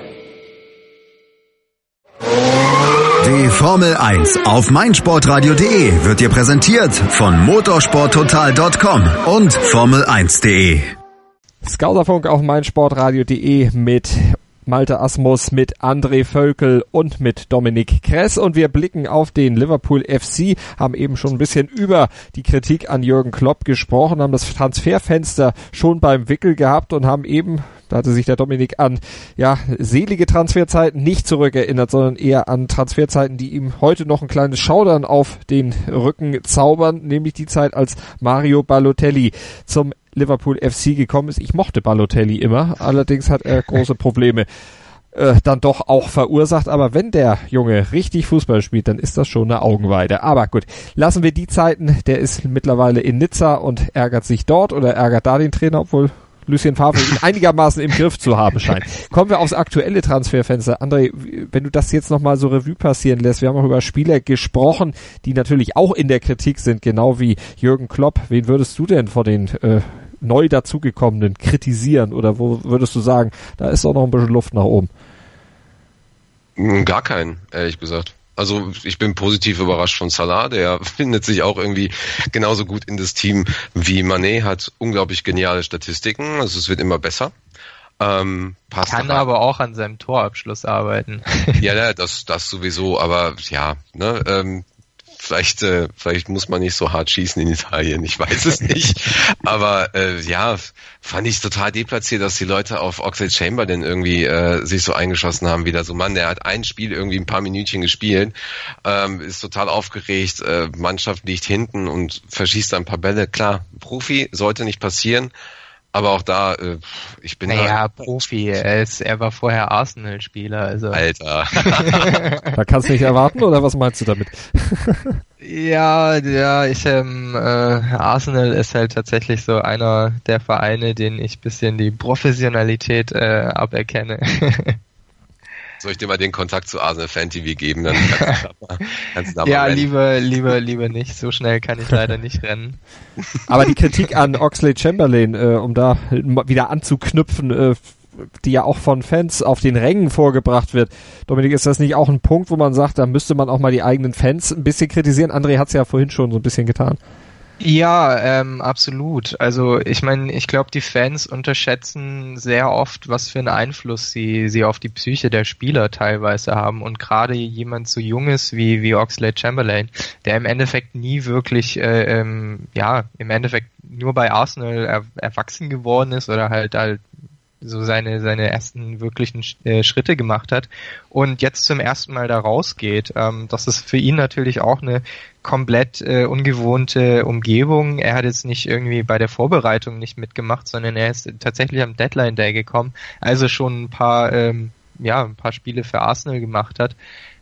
Die Formel 1 auf meinsportradio.de wird dir präsentiert von motorsporttotal.com und Formel1.de. Skauserfunk auf meinsportradio.de mit Malte Asmus, mit André Völkel und mit Dominik Kress und wir blicken auf den Liverpool FC, haben eben schon ein bisschen über die Kritik an Jürgen Klopp gesprochen, haben das Transferfenster schon beim Wickel gehabt und haben eben da hatte sich der Dominik an ja selige Transferzeiten nicht zurückerinnert, sondern eher an Transferzeiten, die ihm heute noch ein kleines Schaudern auf den Rücken zaubern, nämlich die Zeit, als Mario Balotelli zum Liverpool FC gekommen ist. Ich mochte Balotelli immer, allerdings hat er große Probleme äh, dann doch auch verursacht. Aber wenn der Junge richtig Fußball spielt, dann ist das schon eine Augenweide. Aber gut, lassen wir die Zeiten. Der ist mittlerweile in Nizza und ärgert sich dort oder ärgert da den Trainer, obwohl Lucien Favre ihn einigermaßen im Griff zu haben scheint. Kommen wir aufs aktuelle Transferfenster. André, wenn du das jetzt nochmal so Revue passieren lässt, wir haben auch über Spieler gesprochen, die natürlich auch in der Kritik sind, genau wie Jürgen Klopp. Wen würdest du denn vor den äh, neu dazugekommenen kritisieren oder wo würdest du sagen, da ist auch noch ein bisschen Luft nach oben? Gar keinen, ehrlich gesagt. Also ich bin positiv überrascht von Salah, der findet sich auch irgendwie genauso gut in das Team wie Manet, hat unglaublich geniale Statistiken, also es wird immer besser. Ähm, Kann aber auch an seinem Torabschluss arbeiten. ja, das, das sowieso, aber ja, ne, ähm, Vielleicht, äh, vielleicht muss man nicht so hart schießen in Italien, ich weiß es nicht. Aber äh, ja, fand ich total deplatziert, dass die Leute auf Oxlade Chamberlain irgendwie äh, sich so eingeschossen haben. Wieder so, Mann, der hat ein Spiel irgendwie ein paar Minütchen gespielt, ähm, ist total aufgeregt, äh, Mannschaft liegt hinten und verschießt ein paar Bälle. Klar, Profi sollte nicht passieren. Aber auch da, äh, ich bin naja, da, Profi, er, ist, er war vorher Arsenal-Spieler. Also. Alter. da kannst du nicht erwarten, oder was meinst du damit? ja, ja, ich, ähm, äh, Arsenal ist halt tatsächlich so einer der Vereine, denen ich bisschen die Professionalität äh, aberkenne. Soll ich dir mal den Kontakt zu Arsenal Fan TV geben? Dann kannst du da, kannst du da ja, lieber, lieber, lieber nicht. So schnell kann ich leider nicht rennen. Aber die Kritik an Oxley Chamberlain, äh, um da wieder anzuknüpfen, äh, die ja auch von Fans auf den Rängen vorgebracht wird. Dominik, ist das nicht auch ein Punkt, wo man sagt, da müsste man auch mal die eigenen Fans ein bisschen kritisieren? André hat es ja vorhin schon so ein bisschen getan. Ja, ähm, absolut. Also ich meine, ich glaube, die Fans unterschätzen sehr oft, was für einen Einfluss sie, sie auf die Psyche der Spieler teilweise haben. Und gerade jemand so junges wie, wie Oxlade Chamberlain, der im Endeffekt nie wirklich, äh, ähm, ja, im Endeffekt nur bei Arsenal er, erwachsen geworden ist oder halt halt so seine, seine ersten wirklichen äh, Schritte gemacht hat und jetzt zum ersten Mal da rausgeht. Ähm, das ist für ihn natürlich auch eine komplett äh, ungewohnte Umgebung. Er hat jetzt nicht irgendwie bei der Vorbereitung nicht mitgemacht, sondern er ist tatsächlich am Deadline Day gekommen, also schon ein paar, ähm, ja, ein paar Spiele für Arsenal gemacht hat.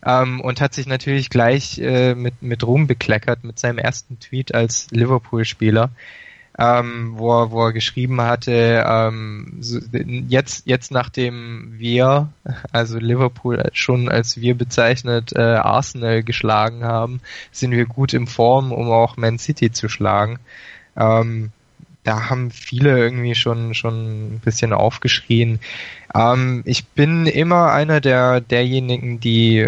Ähm, und hat sich natürlich gleich äh, mit, mit Ruhm bekleckert mit seinem ersten Tweet als Liverpool-Spieler ähm, wo, er, wo er geschrieben hatte, ähm, jetzt, jetzt nachdem wir, also Liverpool schon als wir bezeichnet, äh, Arsenal geschlagen haben, sind wir gut in Form, um auch Man City zu schlagen. Ähm, da haben viele irgendwie schon schon ein bisschen aufgeschrien. Ähm, ich bin immer einer der derjenigen, die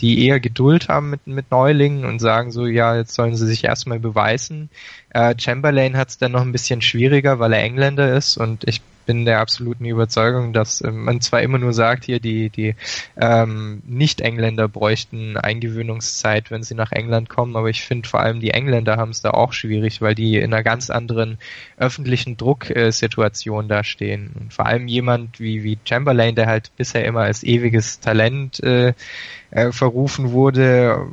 die eher Geduld haben mit mit Neulingen und sagen so, ja, jetzt sollen sie sich erstmal beweisen. Äh, Chamberlain hat es dann noch ein bisschen schwieriger, weil er Engländer ist und ich bin der absoluten Überzeugung, dass äh, man zwar immer nur sagt, hier die, die ähm, Nicht-Engländer bräuchten Eingewöhnungszeit, wenn sie nach England kommen, aber ich finde vor allem die Engländer haben es da auch schwierig, weil die in einer ganz anderen öffentlichen Drucksituation da stehen. Und vor allem jemand wie, wie Chamberlain, der halt bisher immer als ewiges Talent äh, äh, verrufen wurde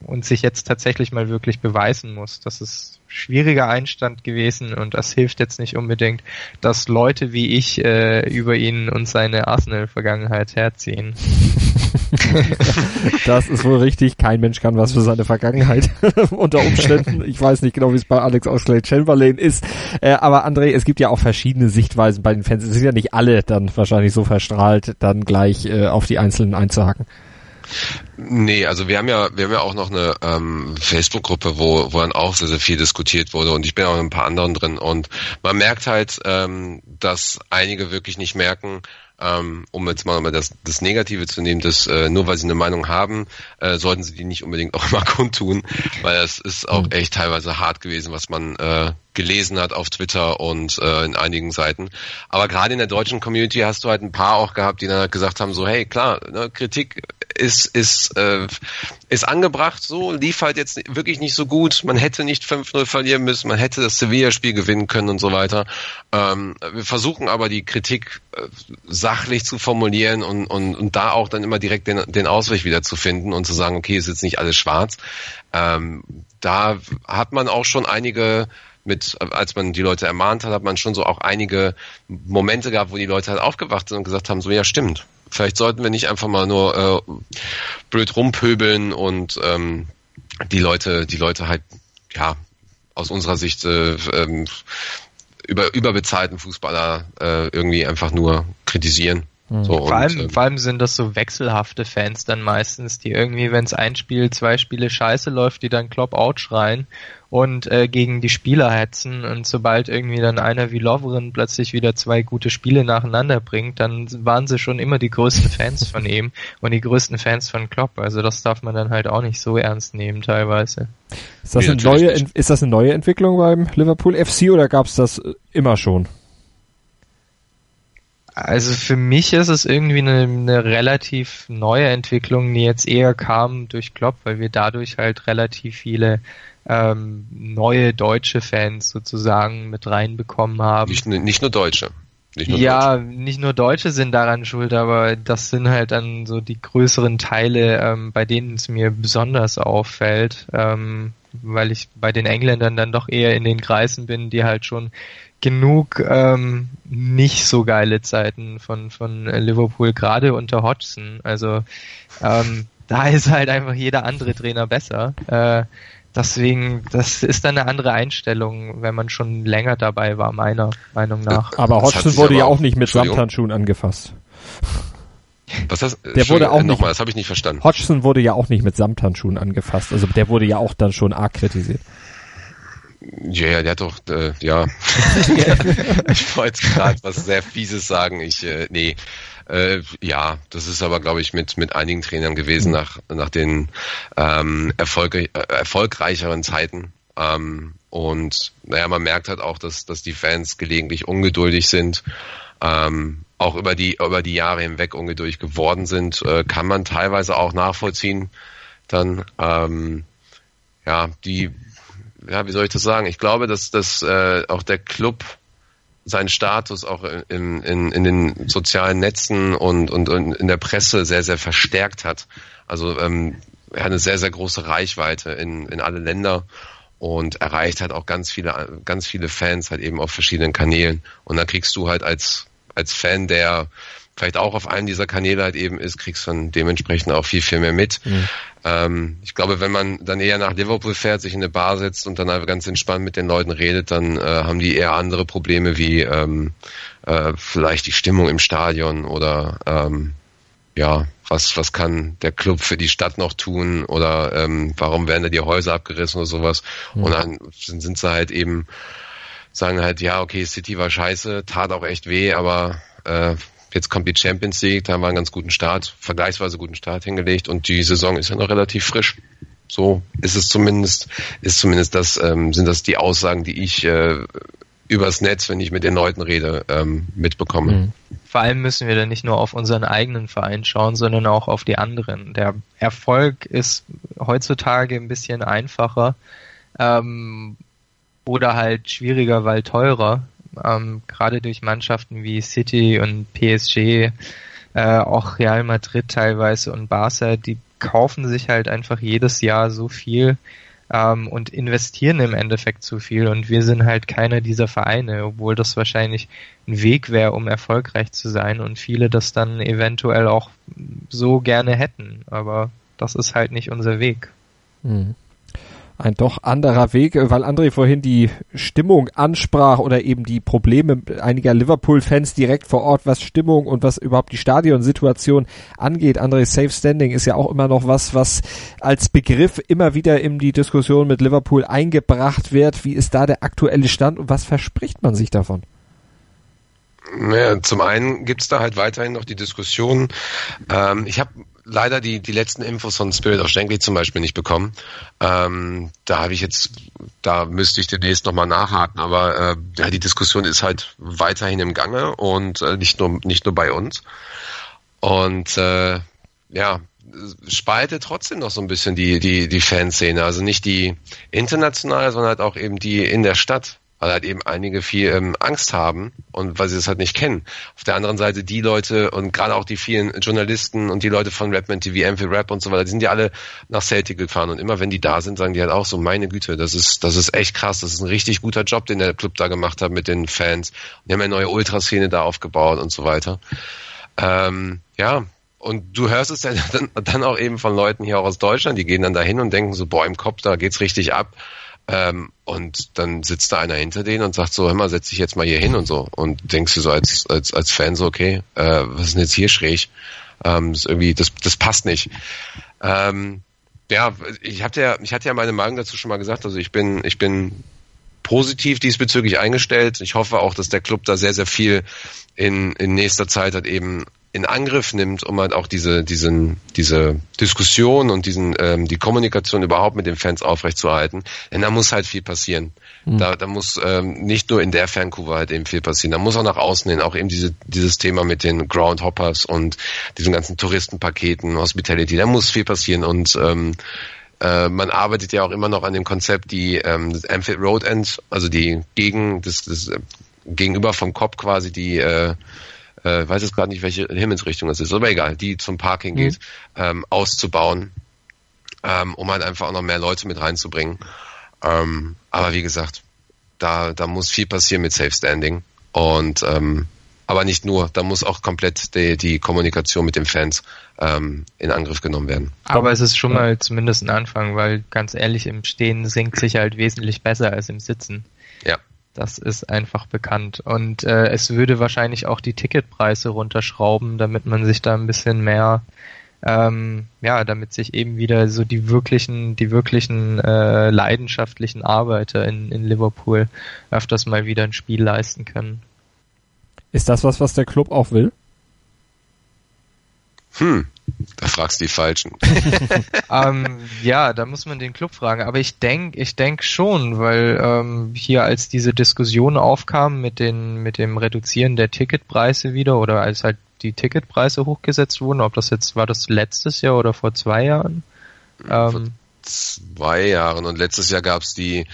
und sich jetzt tatsächlich mal wirklich beweisen muss. Das ist schwieriger Einstand gewesen und das hilft jetzt nicht unbedingt, dass Leute wie ich äh, über ihn und seine Arsenal-Vergangenheit herziehen. das ist wohl richtig. Kein Mensch kann was für seine Vergangenheit unter Umständen. Ich weiß nicht genau, wie es bei Alex Oxlade-Chamberlain ist. Äh, aber André, es gibt ja auch verschiedene Sichtweisen bei den Fans. Es sind ja nicht alle dann wahrscheinlich so verstrahlt, dann gleich äh, auf die Einzelnen einzuhaken. Nee, also wir haben ja, wir haben ja auch noch eine ähm, Facebook-Gruppe, wo, wo dann auch sehr, sehr viel diskutiert wurde und ich bin auch in ein paar anderen drin und man merkt halt, ähm, dass einige wirklich nicht merken, ähm, um jetzt mal das, das Negative zu nehmen, dass äh, nur weil sie eine Meinung haben, äh, sollten sie die nicht unbedingt auch immer kundtun, weil es ist auch mhm. echt teilweise hart gewesen, was man äh, gelesen hat auf Twitter und äh, in einigen Seiten. Aber gerade in der deutschen Community hast du halt ein paar auch gehabt, die dann halt gesagt haben, so hey, klar, ne, Kritik ist, ist, äh, ist angebracht, so, lief halt jetzt wirklich nicht so gut. Man hätte nicht 5-0 verlieren müssen, man hätte das Sevilla-Spiel gewinnen können und so weiter. Ähm, wir versuchen aber die Kritik äh, sachlich zu formulieren und, und, und da auch dann immer direkt den, den Ausweg wieder zu finden und zu sagen, okay, ist jetzt nicht alles schwarz. Ähm, da hat man auch schon einige mit, als man die Leute ermahnt hat, hat man schon so auch einige Momente gehabt, wo die Leute halt aufgewacht sind und gesagt haben, so ja stimmt, Vielleicht sollten wir nicht einfach mal nur äh, blöd rumpöbeln und ähm, die Leute, die Leute halt, ja, aus unserer Sicht äh, ähm, über überbezahlten Fußballer äh, irgendwie einfach nur kritisieren. Mhm. So, vor, und, allem, ähm, vor allem sind das so wechselhafte Fans dann meistens, die irgendwie, wenn es ein Spiel, zwei Spiele scheiße läuft, die dann Klopp out schreien und äh, gegen die Spieler hetzen und sobald irgendwie dann einer wie Lovren plötzlich wieder zwei gute Spiele nacheinander bringt, dann waren sie schon immer die größten Fans von ihm und die größten Fans von Klopp. Also das darf man dann halt auch nicht so ernst nehmen teilweise. Ist das, nee, eine, neue, ist das eine neue Entwicklung beim Liverpool FC oder gab es das immer schon? Also für mich ist es irgendwie eine, eine, relativ neue Entwicklung, die jetzt eher kam durch Klopp, weil wir dadurch halt relativ viele ähm, neue deutsche Fans sozusagen mit reinbekommen haben. Nicht, nicht nur Deutsche. Nicht nur ja, Deutsche. nicht nur Deutsche sind daran schuld, aber das sind halt dann so die größeren Teile, ähm, bei denen es mir besonders auffällt, ähm, weil ich bei den Engländern dann doch eher in den Kreisen bin, die halt schon genug ähm, nicht so geile Zeiten von, von Liverpool, gerade unter Hodgson. Also ähm, da ist halt einfach jeder andere Trainer besser. Äh, deswegen, das ist dann eine andere Einstellung, wenn man schon länger dabei war, meiner Meinung nach. Aber Hodgson wurde ja auch nicht mit Samthandschuhen angefasst. Was das? Der wurde auch äh, nicht, nochmal, das habe ich nicht verstanden. Hodgson wurde ja auch nicht mit Samthandschuhen angefasst. Also der wurde ja auch dann schon arg kritisiert. Ja, ja, der hat doch, äh, ja. ich wollte gerade was sehr Fieses sagen. Ich, äh, nee. Äh, ja, das ist aber, glaube ich, mit, mit einigen Trainern gewesen mhm. nach, nach den ähm, Erfolg, äh, erfolgreicheren Zeiten. Ähm, und naja, man merkt halt auch, dass, dass die Fans gelegentlich ungeduldig sind. Ähm, auch über die, über die Jahre hinweg ungeduldig geworden sind, äh, kann man teilweise auch nachvollziehen. Dann, ähm, ja, die ja, wie soll ich das sagen? Ich glaube, dass, dass äh, auch der Club seinen Status auch in, in, in den sozialen Netzen und, und, und in der Presse sehr, sehr verstärkt hat. Also ähm, er hat eine sehr, sehr große Reichweite in, in alle Länder und erreicht halt auch ganz viele, ganz viele Fans halt eben auf verschiedenen Kanälen. Und dann kriegst du halt als, als Fan, der vielleicht auch auf einem dieser Kanäle halt eben ist, kriegst du dann dementsprechend auch viel, viel mehr mit. Mhm. Ähm, ich glaube, wenn man dann eher nach Liverpool fährt, sich in eine Bar setzt und dann einfach ganz entspannt mit den Leuten redet, dann äh, haben die eher andere Probleme wie ähm, äh, vielleicht die Stimmung im Stadion oder ähm, ja, was, was kann der Club für die Stadt noch tun oder ähm, warum werden da die Häuser abgerissen oder sowas. Mhm. Und dann sind, sind sie halt eben, sagen halt, ja, okay, City war scheiße, tat auch echt weh, aber äh, Jetzt kommt die Champions League, da haben wir einen ganz guten Start, vergleichsweise guten Start hingelegt und die Saison ist ja noch relativ frisch. So ist es zumindest, ist zumindest das, ähm, sind das die Aussagen, die ich äh, übers Netz, wenn ich mit den Leuten rede, ähm, mitbekomme. Mhm. Vor allem müssen wir dann nicht nur auf unseren eigenen Verein schauen, sondern auch auf die anderen. Der Erfolg ist heutzutage ein bisschen einfacher ähm, oder halt schwieriger, weil teurer ähm, gerade durch Mannschaften wie City und PSG, äh, auch Real Madrid teilweise und Barca, die kaufen sich halt einfach jedes Jahr so viel ähm, und investieren im Endeffekt zu viel. Und wir sind halt keiner dieser Vereine, obwohl das wahrscheinlich ein Weg wäre, um erfolgreich zu sein und viele das dann eventuell auch so gerne hätten, aber das ist halt nicht unser Weg. Mhm ein doch anderer Weg, weil André vorhin die Stimmung ansprach oder eben die Probleme einiger Liverpool-Fans direkt vor Ort, was Stimmung und was überhaupt die Stadionsituation angeht. André, Safe Standing ist ja auch immer noch was, was als Begriff immer wieder in die Diskussion mit Liverpool eingebracht wird. Wie ist da der aktuelle Stand und was verspricht man sich davon? Ja, zum einen gibt's da halt weiterhin noch die Diskussion. Ähm, ich habe leider die, die letzten Infos von Spirit of Shankly zum Beispiel nicht bekommen. Ähm, da habe ich jetzt, da müsste ich demnächst nochmal nachhaken, aber äh, ja, die Diskussion ist halt weiterhin im Gange und äh, nicht nur nicht nur bei uns. Und äh, ja, spaltet trotzdem noch so ein bisschen die, die, die Fanszene. Also nicht die international, sondern halt auch eben die in der Stadt weil halt eben einige viel ähm, Angst haben und weil sie das halt nicht kennen. Auf der anderen Seite die Leute und gerade auch die vielen Journalisten und die Leute von Rapman TV, MV Rap und so weiter, die sind ja alle nach Celtic gefahren und immer wenn die da sind, sagen die halt auch so, meine Güte, das ist, das ist echt krass, das ist ein richtig guter Job, den der Club da gemacht hat mit den Fans. Und die haben eine neue Ultraszene da aufgebaut und so weiter. Ähm, ja, und du hörst es dann, dann auch eben von Leuten hier auch aus Deutschland, die gehen dann dahin und denken so, boah, im Kopf, da geht's richtig ab. Ähm, und dann sitzt da einer hinter denen und sagt so, hör mal, setz dich jetzt mal hier hin und so. Und denkst du so als, als, als Fan so, okay, äh, was ist denn jetzt hier schräg? Ähm, das irgendwie, das, das passt nicht. Ähm, ja, ich hatte ja, ich hatte ja meine Meinung dazu schon mal gesagt. Also ich bin, ich bin positiv diesbezüglich eingestellt. Ich hoffe auch, dass der Club da sehr, sehr viel in, in nächster Zeit hat eben in Angriff nimmt, um halt auch diese, diesen, diese Diskussion und diesen, ähm, die Kommunikation überhaupt mit den Fans aufrechtzuerhalten. Denn da muss halt viel passieren. Mhm. Da, da muss ähm, nicht nur in der Fankurve halt eben viel passieren. Da muss auch nach außen hin auch eben diese, dieses Thema mit den Groundhoppers und diesen ganzen Touristenpaketen, Hospitality, da muss viel passieren und ähm, äh, man arbeitet ja auch immer noch an dem Konzept, die ähm, das Amphitheater Road End, also die gegen das, das äh, gegenüber vom Kopf quasi die äh, äh, weiß jetzt gerade nicht, welche Himmelsrichtung es ist, aber egal, die zum Parking mhm. geht, ähm, auszubauen, ähm, um halt einfach auch noch mehr Leute mit reinzubringen. Ähm, aber wie gesagt, da, da muss viel passieren mit Safe Standing und ähm, aber nicht nur, da muss auch komplett die, die Kommunikation mit den Fans ähm, in Angriff genommen werden. Aber es ist schon mal zumindest ein Anfang, weil ganz ehrlich, im Stehen sinkt sich halt wesentlich besser als im Sitzen. Das ist einfach bekannt. Und äh, es würde wahrscheinlich auch die Ticketpreise runterschrauben, damit man sich da ein bisschen mehr, ähm, ja, damit sich eben wieder so die wirklichen, die wirklichen äh, leidenschaftlichen Arbeiter in, in Liverpool öfters mal wieder ein Spiel leisten können. Ist das was, was der Club auch will? Hm, da fragst du die Falschen. ähm, ja, da muss man den Club fragen. Aber ich denke, ich denke schon, weil ähm, hier als diese Diskussion aufkam mit den mit dem Reduzieren der Ticketpreise wieder oder als halt die Ticketpreise hochgesetzt wurden, ob das jetzt war das letztes Jahr oder vor zwei Jahren? Ähm, vor zwei Jahren und letztes Jahr gab es die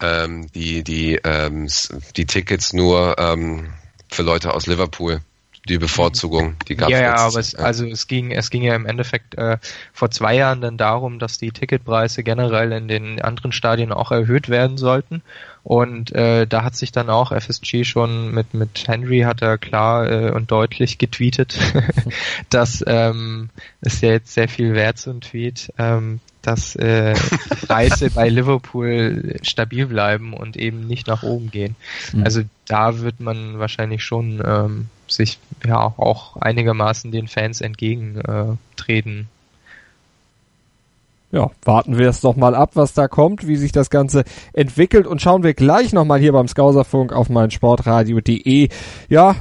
ähm, die die ähm, die Tickets nur ähm, für Leute aus Liverpool die Bevorzugung, die gab es. Ja, ja, aber es, also es ging, es ging ja im Endeffekt äh, vor zwei Jahren dann darum, dass die Ticketpreise generell in den anderen Stadien auch erhöht werden sollten. Und äh, da hat sich dann auch FSG schon mit mit Henry hat er klar äh, und deutlich getweetet, dass ähm, ist ja jetzt sehr viel wert so ein Tweet, ähm, dass äh, Preise bei Liverpool stabil bleiben und eben nicht nach oben gehen. Mhm. Also da wird man wahrscheinlich schon ähm, sich ja auch einigermaßen den Fans entgegentreten. Ja, warten wir es doch mal ab, was da kommt, wie sich das Ganze entwickelt und schauen wir gleich nochmal hier beim Skauserfunk auf mein Sportradio.de. Ja,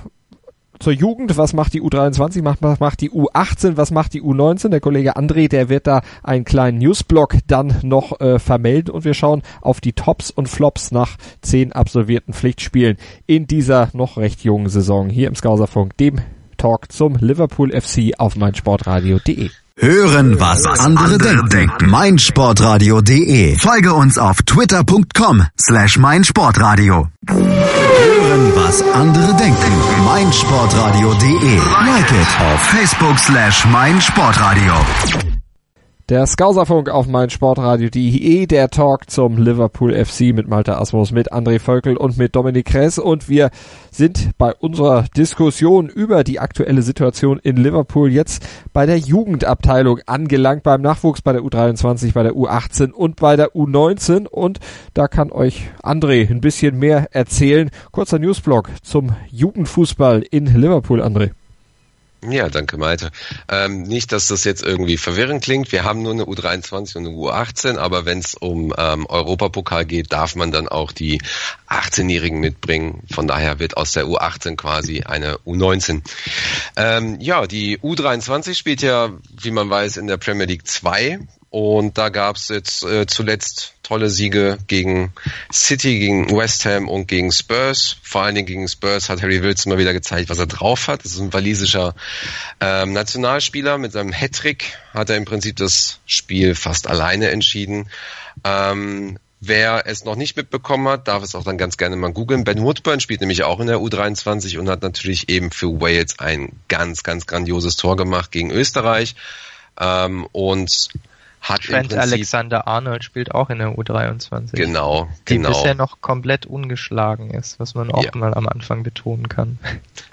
zur Jugend, was macht die U23, macht, was macht die U18, was macht die U19? Der Kollege André, der wird da einen kleinen Newsblock dann noch äh, vermelden und wir schauen auf die Tops und Flops nach zehn absolvierten Pflichtspielen in dieser noch recht jungen Saison hier im Skauserfunk, dem Talk zum Liverpool FC auf meinsportradio.de. Hören, was andere denken. meinsportradio.de. Folge uns auf twitter.com slash meinsportradio. Hören, was andere denken. meinsportradio.de. Like it auf Facebook slash meinsportradio. Der Skauserfunk auf mein Sportradio.de, der Talk zum Liverpool FC mit Malte Asmus, mit André Völkel und mit Dominik Kress. Und wir sind bei unserer Diskussion über die aktuelle Situation in Liverpool jetzt bei der Jugendabteilung angelangt, beim Nachwuchs, bei der U23, bei der U18 und bei der U19. Und da kann euch André ein bisschen mehr erzählen. Kurzer Newsblog zum Jugendfußball in Liverpool, André. Ja, danke Malte. Ähm, nicht, dass das jetzt irgendwie verwirrend klingt. Wir haben nur eine U23 und eine U18, aber wenn es um ähm, Europapokal geht, darf man dann auch die 18-Jährigen mitbringen. Von daher wird aus der U18 quasi eine U19. Ähm, ja, die U23 spielt ja, wie man weiß, in der Premier League 2 und da gab's jetzt äh, zuletzt tolle Siege gegen City, gegen West Ham und gegen Spurs. Vor allen Dingen gegen Spurs hat Harry Wilson mal wieder gezeigt, was er drauf hat. Das ist ein walisischer ähm, Nationalspieler. Mit seinem Hattrick hat er im Prinzip das Spiel fast alleine entschieden. Ähm, Wer es noch nicht mitbekommen hat, darf es auch dann ganz gerne mal googeln. Ben Woodburn spielt nämlich auch in der U23 und hat natürlich eben für Wales ein ganz, ganz grandioses Tor gemacht gegen Österreich. Ähm, und hat Trent Alexander Arnold spielt auch in der U23. Genau, die genau. bisher noch komplett ungeschlagen ist, was man auch ja. mal am Anfang betonen kann.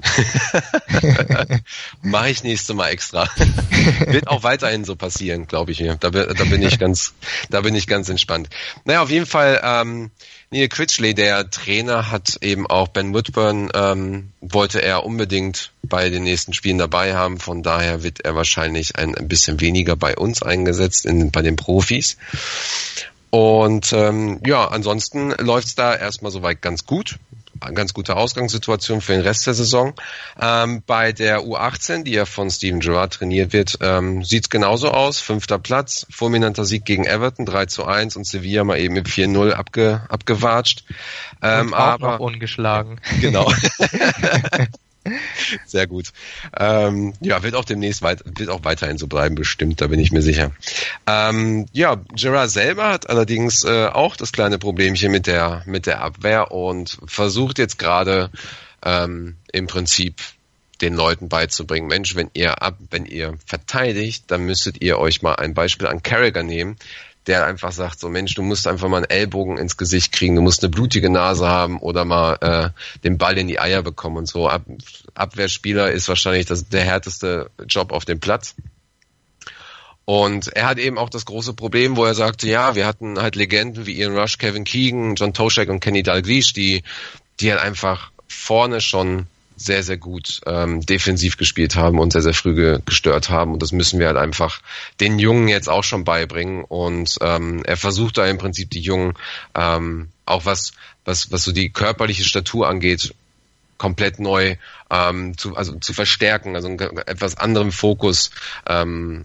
Mache ich nächste Mal extra. Wird auch weiterhin so passieren, glaube ich mir. Da, da, bin ich ganz, da bin ich ganz entspannt. Naja, auf jeden Fall, ähm, Neil Critchley, der Trainer, hat eben auch Ben Woodburn, ähm, wollte er unbedingt bei den nächsten Spielen dabei haben. Von daher wird er wahrscheinlich ein, ein bisschen weniger bei uns eingesetzt, in, bei den Profis. Und ähm, ja, ansonsten läuft's da erstmal soweit ganz gut ganz gute Ausgangssituation für den Rest der Saison. Ähm, bei der U18, die ja von Steven Gerrard trainiert wird, ähm, sieht genauso aus. Fünfter Platz, fulminanter Sieg gegen Everton, 3 zu 1 und Sevilla mal eben mit 4-0 abge, abgewatscht. Ähm, aber ungeschlagen. Genau. Sehr gut. Ähm, ja, wird auch demnächst weit, wird auch weiterhin so bleiben, bestimmt, da bin ich mir sicher. Ähm, ja, Gerard selber hat allerdings äh, auch das kleine Problemchen mit der, mit der Abwehr und versucht jetzt gerade ähm, im Prinzip den Leuten beizubringen, Mensch, wenn ihr ab, wenn ihr verteidigt, dann müsstet ihr euch mal ein Beispiel an Carragher nehmen, der einfach sagt, so Mensch, du musst einfach mal einen Ellbogen ins Gesicht kriegen, du musst eine blutige Nase haben oder mal äh, den Ball in die Eier bekommen und so. Ab, Abwehrspieler ist wahrscheinlich das, der härteste Job auf dem Platz. Und er hat eben auch das große Problem, wo er sagte, ja, wir hatten halt Legenden wie Ian Rush, Kevin Keegan, John Toshak und Kenny Dalglish, die, die halt einfach vorne schon sehr, sehr gut ähm, defensiv gespielt haben und sehr, sehr früh ge gestört haben. Und das müssen wir halt einfach den Jungen jetzt auch schon beibringen. Und ähm, er versucht da im Prinzip die Jungen ähm, auch was, was, was so die körperliche Statur angeht, komplett neu ähm, zu, also zu verstärken, also einen etwas anderen Fokus ähm,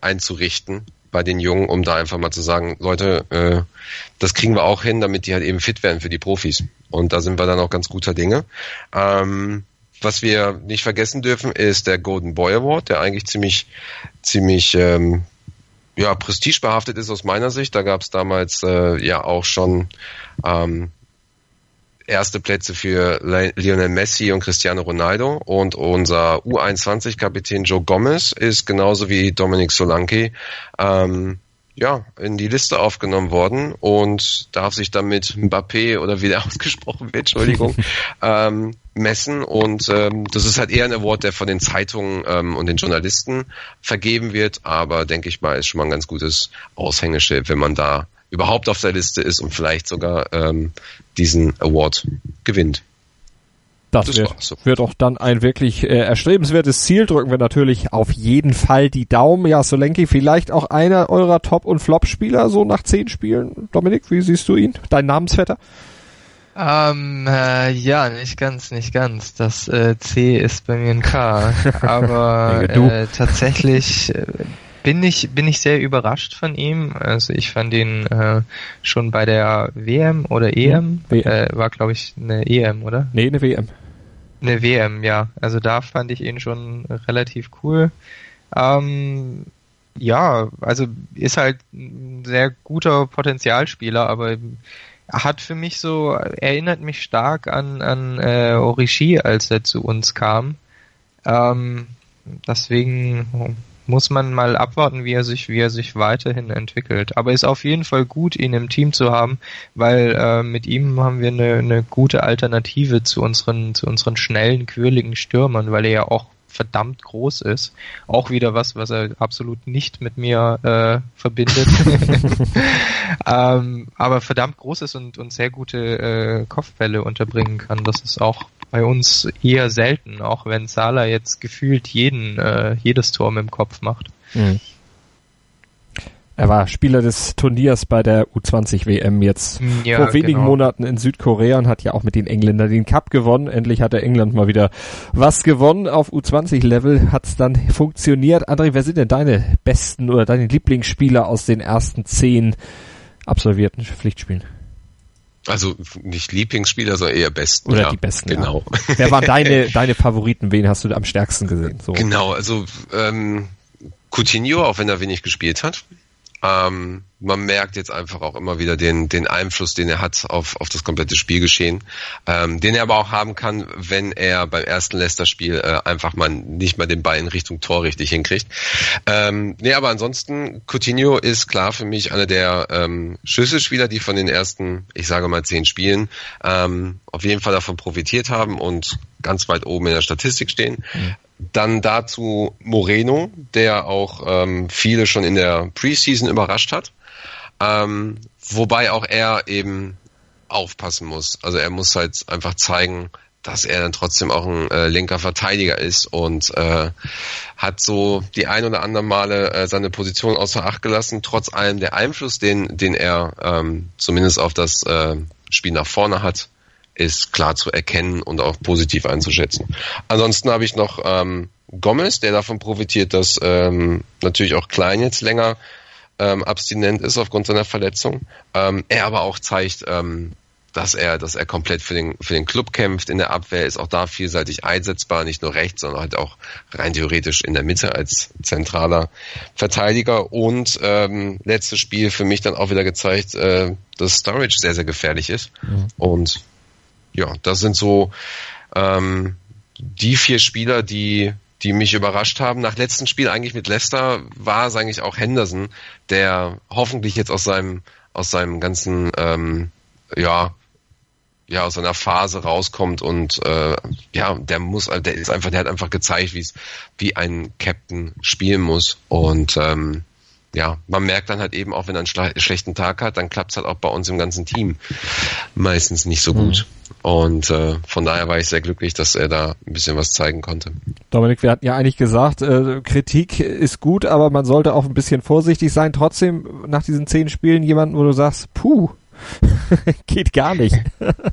einzurichten bei den Jungen, um da einfach mal zu sagen, Leute, äh, das kriegen wir auch hin, damit die halt eben fit werden für die Profis. Und da sind wir dann auch ganz guter Dinge. Ähm, was wir nicht vergessen dürfen, ist der Golden Boy Award, der eigentlich ziemlich, ziemlich ähm, ja, prestigebehaftet ist aus meiner Sicht. Da gab es damals äh, ja auch schon ähm, erste Plätze für Lionel Messi und Cristiano Ronaldo und unser U21-Kapitän Joe Gomez ist genauso wie Dominic Solanke ähm, ja, in die Liste aufgenommen worden und darf sich damit Mbappé oder wie der ausgesprochen wird, Entschuldigung, ähm, messen. Und ähm, das ist halt eher ein Award, der von den Zeitungen ähm, und den Journalisten vergeben wird, aber denke ich mal, ist schon mal ein ganz gutes Aushängeschild, wenn man da überhaupt auf der Liste ist und vielleicht sogar ähm, diesen Award gewinnt. Das, das wird, so. wird auch dann ein wirklich äh, erstrebenswertes Ziel. Drücken wir natürlich auf jeden Fall die Daumen. Ja, Solenki, vielleicht auch einer eurer Top- und Flop-Spieler so nach zehn Spielen. Dominik, wie siehst du ihn? Dein Namensvetter? Ähm, äh, ja, nicht ganz, nicht ganz. Das äh, C ist bei mir ein K. Aber äh, tatsächlich äh, bin ich, bin ich sehr überrascht von ihm. Also ich fand ihn äh, schon bei der WM oder EM, WM. Äh, war glaube ich eine EM, oder? Nee, eine WM. Eine WM, ja. Also da fand ich ihn schon relativ cool. Ähm, ja, also ist halt ein sehr guter Potenzialspieler, aber hat für mich so, erinnert mich stark an, an äh, Orishi, als er zu uns kam. Ähm, deswegen muss man mal abwarten, wie er sich, wie er sich weiterhin entwickelt. Aber ist auf jeden Fall gut, ihn im Team zu haben, weil äh, mit ihm haben wir eine, eine gute Alternative zu unseren, zu unseren schnellen, quirligen Stürmern, weil er ja auch verdammt groß ist. Auch wieder was, was er absolut nicht mit mir äh, verbindet. ähm, aber verdammt groß ist und, und sehr gute äh, Kopfbälle unterbringen kann. Das ist auch bei uns eher selten, auch wenn Salah jetzt gefühlt jeden, äh, jedes Tor im Kopf macht. Mhm. Er war Spieler des Turniers bei der U20 WM jetzt hm, ja, vor wenigen genau. Monaten in Südkorea und hat ja auch mit den Engländern den Cup gewonnen. Endlich hat der England mal wieder was gewonnen. Auf U20-Level hat es dann funktioniert. André, wer sind denn deine besten oder deine Lieblingsspieler aus den ersten zehn absolvierten Pflichtspielen? Also nicht Lieblingsspieler, sondern eher besten. Oder ja, die besten. Genau. Ja. Wer waren deine, deine Favoriten? Wen hast du am stärksten gesehen? So. Genau, also ähm, Coutinho, auch wenn er wenig gespielt hat. Ähm, man merkt jetzt einfach auch immer wieder den, den Einfluss, den er hat auf, auf das komplette Spielgeschehen, ähm, den er aber auch haben kann, wenn er beim ersten Leicester-Spiel äh, einfach mal nicht mal den Ball in Richtung Tor richtig hinkriegt. Ähm, nee, aber ansonsten, Coutinho ist klar für mich einer der ähm, Schlüsselspieler, die von den ersten, ich sage mal, zehn Spielen ähm, auf jeden Fall davon profitiert haben und ganz weit oben in der Statistik stehen. Mhm. Dann dazu Moreno, der auch ähm, viele schon in der Preseason überrascht hat. Ähm, wobei auch er eben aufpassen muss. Also er muss halt einfach zeigen, dass er dann trotzdem auch ein äh, linker Verteidiger ist und äh, hat so die ein oder anderen Male äh, seine Position außer Acht gelassen, trotz allem der Einfluss, den, den er ähm, zumindest auf das äh, Spiel nach vorne hat, ist klar zu erkennen und auch positiv einzuschätzen. Ansonsten habe ich noch ähm, Gomez, der davon profitiert, dass ähm, natürlich auch Klein jetzt länger ähm, abstinent ist aufgrund seiner Verletzung. Ähm, er aber auch zeigt, ähm, dass er, dass er komplett für den, für den Club kämpft in der Abwehr, ist auch da vielseitig einsetzbar, nicht nur rechts, sondern halt auch rein theoretisch in der Mitte als zentraler Verteidiger. Und ähm, letztes Spiel für mich dann auch wieder gezeigt, äh, dass Storage sehr, sehr gefährlich ist. Mhm. Und ja, das sind so ähm, die vier Spieler, die die mich überrascht haben. Nach letztem Spiel eigentlich mit Leicester war es eigentlich auch Henderson, der hoffentlich jetzt aus seinem aus seinem ganzen ähm, ja ja aus seiner Phase rauskommt und äh, ja der muss der ist einfach der hat einfach gezeigt wie es wie ein Captain spielen muss und ähm, ja, man merkt dann halt eben auch, wenn er einen schlechten Tag hat, dann klappt es halt auch bei uns im ganzen Team meistens nicht so gut. Mhm. Und äh, von daher war ich sehr glücklich, dass er da ein bisschen was zeigen konnte. Dominik, wir hatten ja eigentlich gesagt, äh, Kritik ist gut, aber man sollte auch ein bisschen vorsichtig sein. Trotzdem nach diesen zehn Spielen jemanden, wo du sagst, puh, geht gar nicht.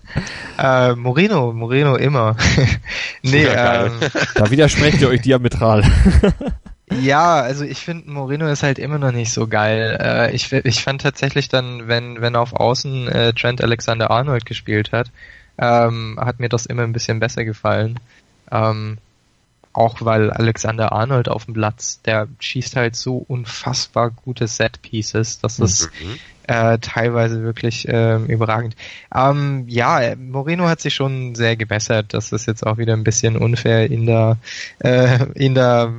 äh, Moreno, Moreno immer. nee, ja, ähm, da widersprecht ihr euch diametral. Ja, also ich finde, Moreno ist halt immer noch nicht so geil. Äh, ich, ich fand tatsächlich dann, wenn, wenn auf Außen äh, Trent Alexander Arnold gespielt hat, ähm, hat mir das immer ein bisschen besser gefallen. Ähm, auch weil Alexander Arnold auf dem Platz, der schießt halt so unfassbar gute Set-Pieces. Das ist mhm. äh, teilweise wirklich äh, überragend. Ähm, ja, Moreno hat sich schon sehr gebessert. Das ist jetzt auch wieder ein bisschen unfair in der, äh, in der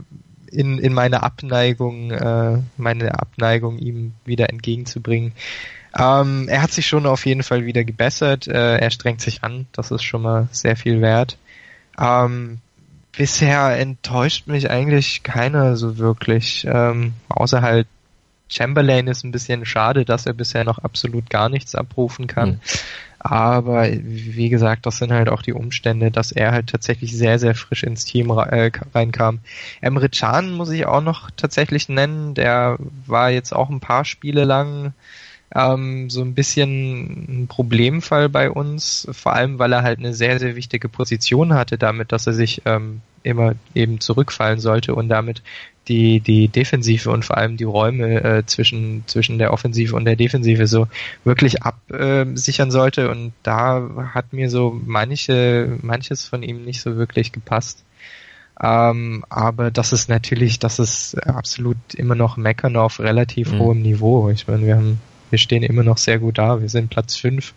in, in meine Abneigung, äh, meine Abneigung ihm wieder entgegenzubringen. Ähm, er hat sich schon auf jeden Fall wieder gebessert. Äh, er strengt sich an. Das ist schon mal sehr viel wert. Ähm, bisher enttäuscht mich eigentlich keiner so wirklich. Ähm, außer halt Chamberlain ist ein bisschen schade, dass er bisher noch absolut gar nichts abrufen kann. Mhm. Aber wie gesagt, das sind halt auch die Umstände, dass er halt tatsächlich sehr, sehr frisch ins Team äh, reinkam. Emre Can muss ich auch noch tatsächlich nennen. Der war jetzt auch ein paar Spiele lang ähm, so ein bisschen ein Problemfall bei uns, vor allem weil er halt eine sehr, sehr wichtige Position hatte, damit, dass er sich ähm, immer eben zurückfallen sollte und damit die, die Defensive und vor allem die Räume äh, zwischen, zwischen der Offensive und der Defensive so wirklich absichern sollte. Und da hat mir so manche, manches von ihm nicht so wirklich gepasst. Ähm, aber das ist natürlich, das ist absolut immer noch Meckern auf relativ mhm. hohem Niveau. Ich meine, wir haben, wir stehen immer noch sehr gut da. Wir sind Platz fünf.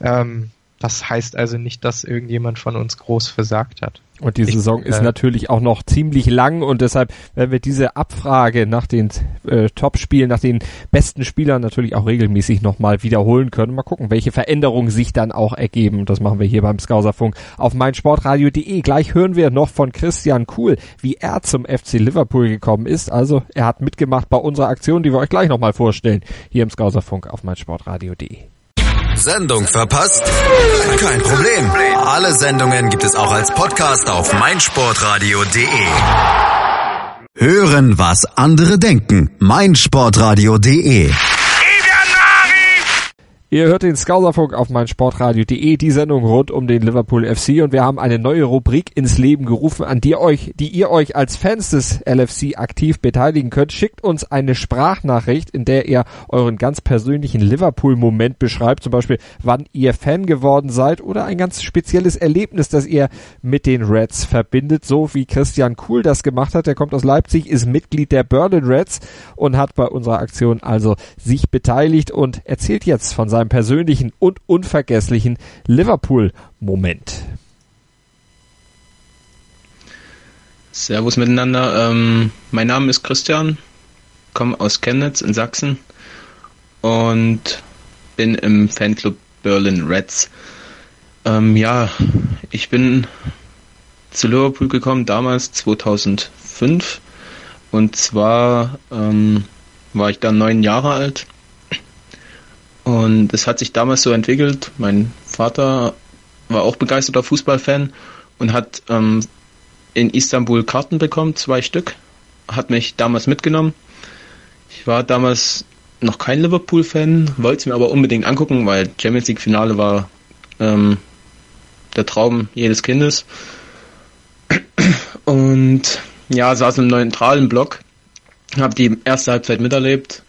Ähm, das heißt also nicht, dass irgendjemand von uns groß versagt hat. Und die ich, Saison ist äh, natürlich auch noch ziemlich lang und deshalb werden wir diese Abfrage nach den äh, Top-Spielen, nach den besten Spielern natürlich auch regelmäßig nochmal wiederholen können. Mal gucken, welche Veränderungen sich dann auch ergeben. Das machen wir hier beim Skauserfunk auf meinsportradio.de. Gleich hören wir noch von Christian Kuhl, wie er zum FC Liverpool gekommen ist. Also er hat mitgemacht bei unserer Aktion, die wir euch gleich nochmal vorstellen, hier im Skauserfunk auf meinsportradio.de. Sendung verpasst? Kein Problem. Alle Sendungen gibt es auch als Podcast auf meinsportradio.de. Hören, was andere denken. meinsportradio.de Ihr hört den Skauserfunk auf mein Sportradio.de, die Sendung rund um den Liverpool FC und wir haben eine neue Rubrik ins Leben gerufen, an die euch, die ihr euch als Fans des LFC aktiv beteiligen könnt. Schickt uns eine Sprachnachricht, in der ihr euren ganz persönlichen Liverpool-Moment beschreibt, zum Beispiel wann ihr Fan geworden seid oder ein ganz spezielles Erlebnis, das ihr mit den Reds verbindet, so wie Christian Kuhl das gemacht hat. Der kommt aus Leipzig, ist Mitglied der Berlin Reds und hat bei unserer Aktion also sich beteiligt und erzählt jetzt von seinem persönlichen und unvergesslichen Liverpool-Moment. Servus miteinander. Ähm, mein Name ist Christian, komme aus Chemnitz in Sachsen und bin im Fanclub Berlin Reds. Ähm, ja, ich bin zu Liverpool gekommen damals 2005 und zwar ähm, war ich dann neun Jahre alt und es hat sich damals so entwickelt. Mein Vater war auch begeisterter Fußballfan und hat ähm, in Istanbul Karten bekommen, zwei Stück. Hat mich damals mitgenommen. Ich war damals noch kein Liverpool-Fan, wollte es mir aber unbedingt angucken, weil Champions League-Finale war ähm, der Traum jedes Kindes. Und ja, saß im neutralen Block, habe die erste Halbzeit miterlebt.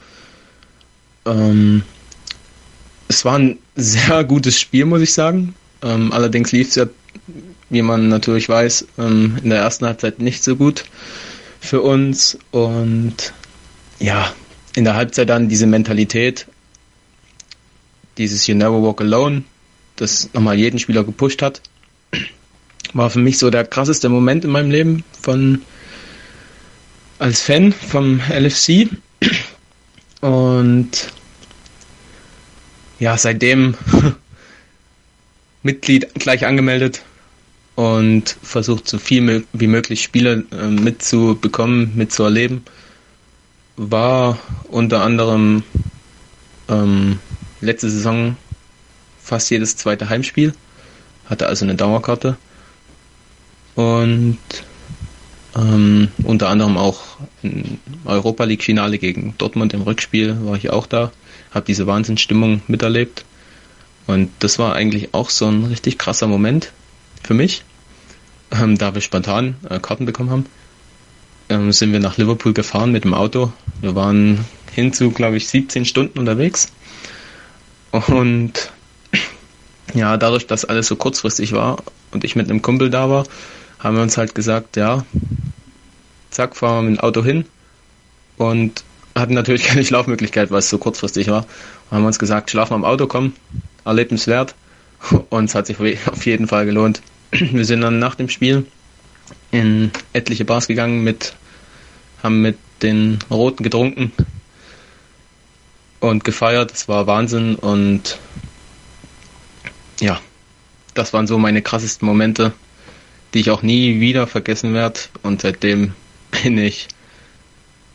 Ähm, es war ein sehr gutes Spiel, muss ich sagen. Ähm, allerdings lief es ja, wie man natürlich weiß, ähm, in der ersten Halbzeit nicht so gut für uns. Und ja, in der Halbzeit dann diese Mentalität, dieses You Never Walk Alone, das nochmal jeden Spieler gepusht hat, war für mich so der krasseste Moment in meinem Leben von als Fan vom LFC. Und ja, seitdem Mitglied gleich angemeldet und versucht so viel wie möglich Spiele äh, mitzubekommen, mitzuerleben. War unter anderem ähm, letzte Saison fast jedes zweite Heimspiel, hatte also eine Dauerkarte und ähm, unter anderem auch im Europa League Finale gegen Dortmund im Rückspiel war ich auch da habe diese Wahnsinnsstimmung miterlebt. Und das war eigentlich auch so ein richtig krasser Moment für mich, ähm, da wir spontan äh, Karten bekommen haben. Ähm, sind wir nach Liverpool gefahren mit dem Auto. Wir waren hin zu, glaube ich, 17 Stunden unterwegs. Und ja, dadurch, dass alles so kurzfristig war und ich mit einem Kumpel da war, haben wir uns halt gesagt, ja, zack, fahren wir mit dem Auto hin und hatten natürlich keine Schlafmöglichkeit, weil es so kurzfristig war. Und haben uns gesagt, schlafen am Auto, komm, erlebenswert. Und es hat sich auf jeden Fall gelohnt. Wir sind dann nach dem Spiel in etliche Bars gegangen, mit, haben mit den Roten getrunken und gefeiert. Es war Wahnsinn und ja, das waren so meine krassesten Momente, die ich auch nie wieder vergessen werde. Und seitdem bin ich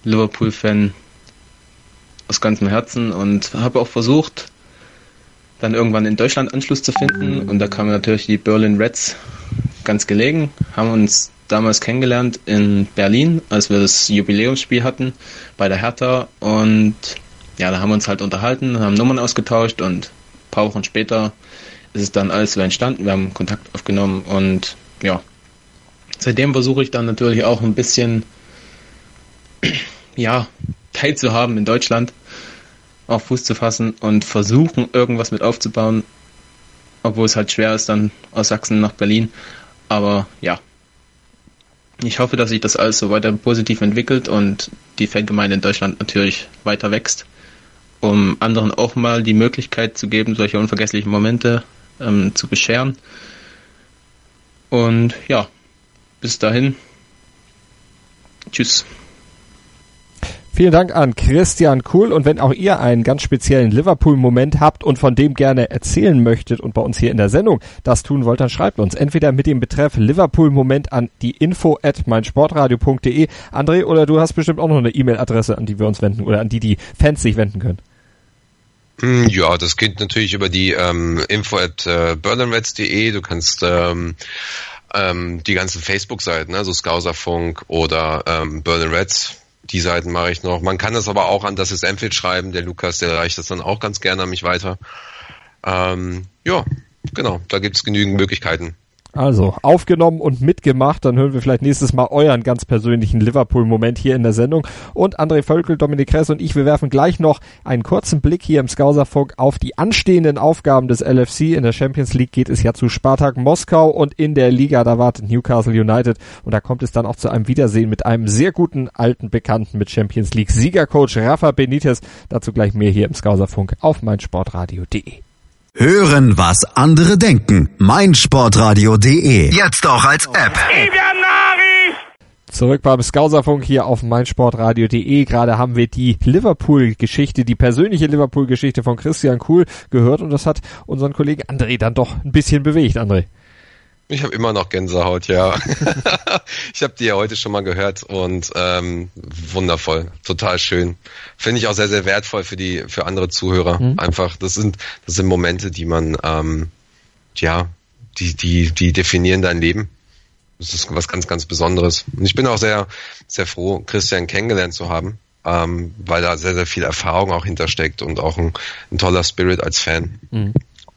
Liverpool-Fan aus ganzem Herzen und habe auch versucht, dann irgendwann in Deutschland Anschluss zu finden. Und da kamen natürlich die Berlin Reds ganz gelegen, haben uns damals kennengelernt in Berlin, als wir das Jubiläumsspiel hatten bei der Hertha. Und ja, da haben wir uns halt unterhalten, haben Nummern ausgetauscht und ein paar Wochen später ist es dann alles so entstanden. Wir haben Kontakt aufgenommen und ja, seitdem versuche ich dann natürlich auch ein bisschen, ja, teilzuhaben in Deutschland, auf Fuß zu fassen und versuchen, irgendwas mit aufzubauen, obwohl es halt schwer ist, dann aus Sachsen nach Berlin. Aber ja, ich hoffe, dass sich das alles so weiter positiv entwickelt und die Fangemeinde in Deutschland natürlich weiter wächst, um anderen auch mal die Möglichkeit zu geben, solche unvergesslichen Momente ähm, zu bescheren. Und ja, bis dahin. Tschüss. Vielen Dank an Christian Kuhl und wenn auch ihr einen ganz speziellen Liverpool-Moment habt und von dem gerne erzählen möchtet und bei uns hier in der Sendung das tun wollt, dann schreibt uns entweder mit dem Betreff Liverpool-Moment an die info at meinsportradio.de. André, oder du hast bestimmt auch noch eine E-Mail-Adresse, an die wir uns wenden oder an die die Fans sich wenden können. Hm, ja, das geht natürlich über die ähm, info at äh, Du kannst ähm, ähm, die ganzen Facebook-Seiten, also Skauserfunk oder ähm, Berlin Reds die Seiten mache ich noch. Man kann es aber auch an das ist Enfield schreiben. Der Lukas, der reicht das dann auch ganz gerne an mich weiter. Ähm, ja, genau, da gibt es genügend Möglichkeiten. Also, aufgenommen und mitgemacht, dann hören wir vielleicht nächstes Mal euren ganz persönlichen Liverpool-Moment hier in der Sendung. Und André Völkel, Dominik Kress und ich, wir werfen gleich noch einen kurzen Blick hier im Skauserfunk auf die anstehenden Aufgaben des LFC. In der Champions League geht es ja zu Spartak Moskau und in der Liga, da wartet Newcastle United. Und da kommt es dann auch zu einem Wiedersehen mit einem sehr guten alten Bekannten mit Champions League Siegercoach Rafa Benitez. Dazu gleich mehr hier im Skauserfunk auf meinsportradio.de. Hören, was andere denken. meinsportradio.de. Jetzt auch als App. Zurück beim Skauserfunk hier auf meinsportradio.de. Gerade haben wir die Liverpool-Geschichte, die persönliche Liverpool-Geschichte von Christian Kuhl gehört und das hat unseren Kollegen André dann doch ein bisschen bewegt, André. Ich habe immer noch Gänsehaut, ja. ich habe die ja heute schon mal gehört und ähm, wundervoll, total schön. Finde ich auch sehr, sehr wertvoll für die, für andere Zuhörer. Mhm. Einfach, das sind, das sind Momente, die man, ähm, ja, die, die, die definieren dein Leben. Das ist was ganz, ganz Besonderes. Und ich bin auch sehr, sehr froh, Christian kennengelernt zu haben, ähm, weil da sehr, sehr viel Erfahrung auch hintersteckt und auch ein, ein toller Spirit als Fan. Mhm.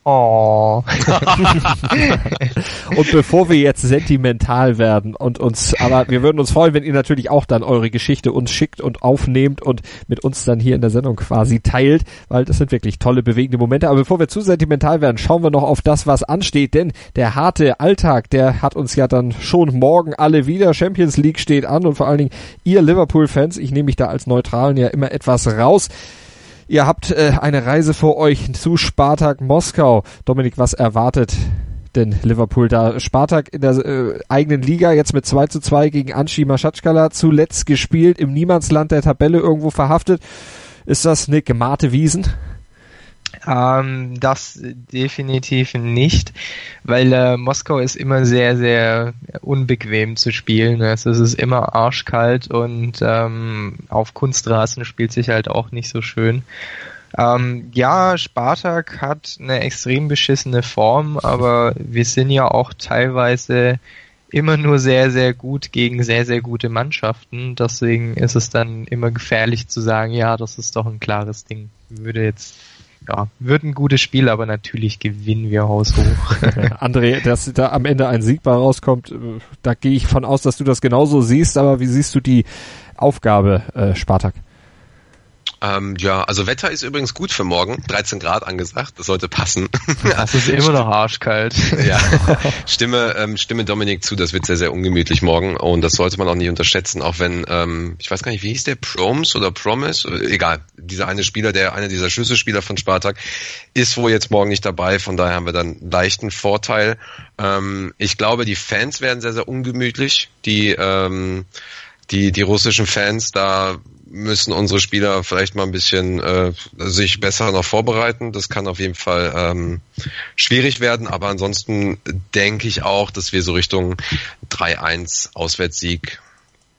Oh. und bevor wir jetzt sentimental werden und uns, aber wir würden uns freuen, wenn ihr natürlich auch dann eure Geschichte uns schickt und aufnehmt und mit uns dann hier in der Sendung quasi teilt, weil das sind wirklich tolle, bewegende Momente. Aber bevor wir zu sentimental werden, schauen wir noch auf das, was ansteht, denn der harte Alltag, der hat uns ja dann schon morgen alle wieder. Champions League steht an und vor allen Dingen ihr Liverpool-Fans, ich nehme mich da als Neutralen ja immer etwas raus. Ihr habt äh, eine Reise vor euch zu Spartak Moskau. Dominik, was erwartet denn Liverpool da? Spartak in der äh, eigenen Liga jetzt mit 2 zu 2 gegen Anshi Maschatschkala zuletzt gespielt, im Niemandsland der Tabelle irgendwo verhaftet. Ist das eine gemahte Wiesen? Ähm, das definitiv nicht, weil äh, Moskau ist immer sehr, sehr unbequem zu spielen. Es ist immer arschkalt und ähm, auf Kunstrasen spielt sich halt auch nicht so schön. Ähm, ja, Spartak hat eine extrem beschissene Form, aber wir sind ja auch teilweise immer nur sehr, sehr gut gegen sehr, sehr gute Mannschaften. Deswegen ist es dann immer gefährlich zu sagen, ja, das ist doch ein klares Ding. Würde jetzt ja, wird ein gutes Spiel, aber natürlich gewinnen wir haushoch. André, dass da am Ende ein Sieg bei rauskommt, äh, da gehe ich von aus, dass du das genauso siehst, aber wie siehst du die Aufgabe, äh, Spartak? Ähm, ja, also Wetter ist übrigens gut für morgen. 13 Grad angesagt, das sollte passen. Das ist immer noch arschkalt. ja, stimme, ähm, stimme Dominik zu, das wird sehr, sehr ungemütlich morgen und das sollte man auch nicht unterschätzen, auch wenn, ähm, ich weiß gar nicht, wie hieß der, Proms oder Promise? Egal, dieser eine Spieler, der, einer dieser Schlüsselspieler von Spartak, ist wohl jetzt morgen nicht dabei, von daher haben wir dann leichten Vorteil. Ähm, ich glaube, die Fans werden sehr, sehr ungemütlich, die, ähm, die, die russischen Fans, da müssen unsere Spieler vielleicht mal ein bisschen äh, sich besser noch vorbereiten. Das kann auf jeden Fall ähm, schwierig werden, aber ansonsten denke ich auch, dass wir so Richtung 3-1 Auswärtssieg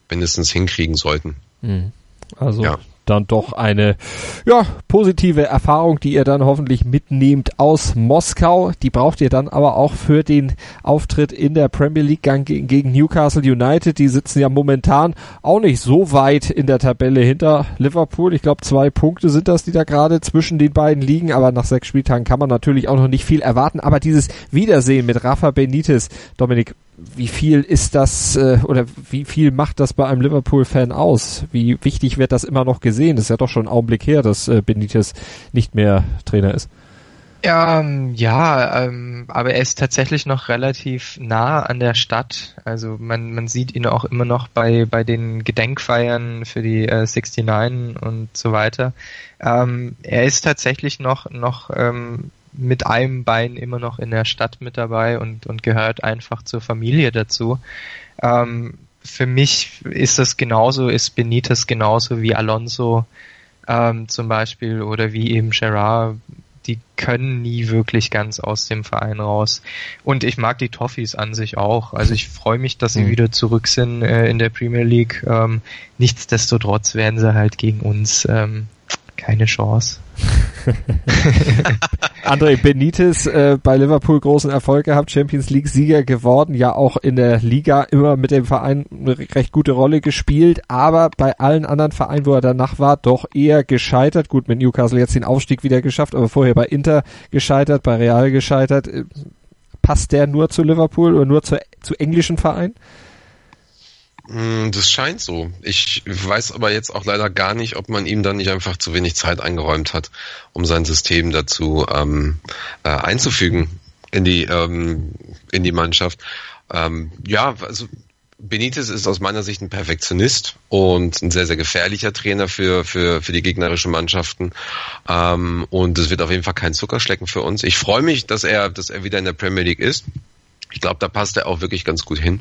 mindestens hinkriegen sollten. Mhm. Also ja dann doch eine ja, positive Erfahrung, die ihr dann hoffentlich mitnehmt aus Moskau. Die braucht ihr dann aber auch für den Auftritt in der Premier League gegen, gegen Newcastle United. Die sitzen ja momentan auch nicht so weit in der Tabelle hinter Liverpool. Ich glaube, zwei Punkte sind das, die da gerade zwischen den beiden liegen. Aber nach sechs Spieltagen kann man natürlich auch noch nicht viel erwarten. Aber dieses Wiedersehen mit Rafa Benitez, Dominik, wie viel ist das äh, oder wie viel macht das bei einem Liverpool-Fan aus? Wie wichtig wird das immer noch gesehen? Das ist ja doch schon ein Augenblick her, dass äh, Benitez nicht mehr Trainer ist. Ja, ähm, ja, ähm, aber er ist tatsächlich noch relativ nah an der Stadt. Also man, man sieht ihn auch immer noch bei, bei den Gedenkfeiern für die äh, 69 und so weiter. Ähm, er ist tatsächlich noch, noch ähm, mit einem Bein immer noch in der Stadt mit dabei und, und gehört einfach zur Familie dazu. Ähm, für mich ist das genauso, ist Benitez genauso wie Alonso ähm, zum Beispiel oder wie eben Gerard die können nie wirklich ganz aus dem Verein raus. Und ich mag die Toffees an sich auch. Also ich freue mich, dass sie mhm. wieder zurück sind äh, in der Premier League. Ähm, nichtsdestotrotz werden sie halt gegen uns ähm, keine Chance. André Benitez äh, bei Liverpool großen Erfolg gehabt, Champions League Sieger geworden, ja auch in der Liga immer mit dem Verein eine recht gute Rolle gespielt, aber bei allen anderen Vereinen, wo er danach war, doch eher gescheitert. Gut, mit Newcastle jetzt den Aufstieg wieder geschafft, aber vorher bei Inter gescheitert, bei Real gescheitert. Äh, passt der nur zu Liverpool oder nur zu, zu englischen Vereinen? Hm, das scheint so. Ich weiß aber jetzt auch leider gar nicht, ob man ihm dann nicht einfach zu wenig Zeit eingeräumt hat, um sein System dazu ähm, äh, einzufügen in die ähm, in die Mannschaft. Ähm, ja, also Benitez ist aus meiner Sicht ein Perfektionist und ein sehr, sehr gefährlicher Trainer für, für, für die gegnerischen Mannschaften. Ähm, und es wird auf jeden Fall kein Zuckerschlecken für uns. Ich freue mich, dass er, dass er wieder in der Premier League ist. Ich glaube, da passt er auch wirklich ganz gut hin.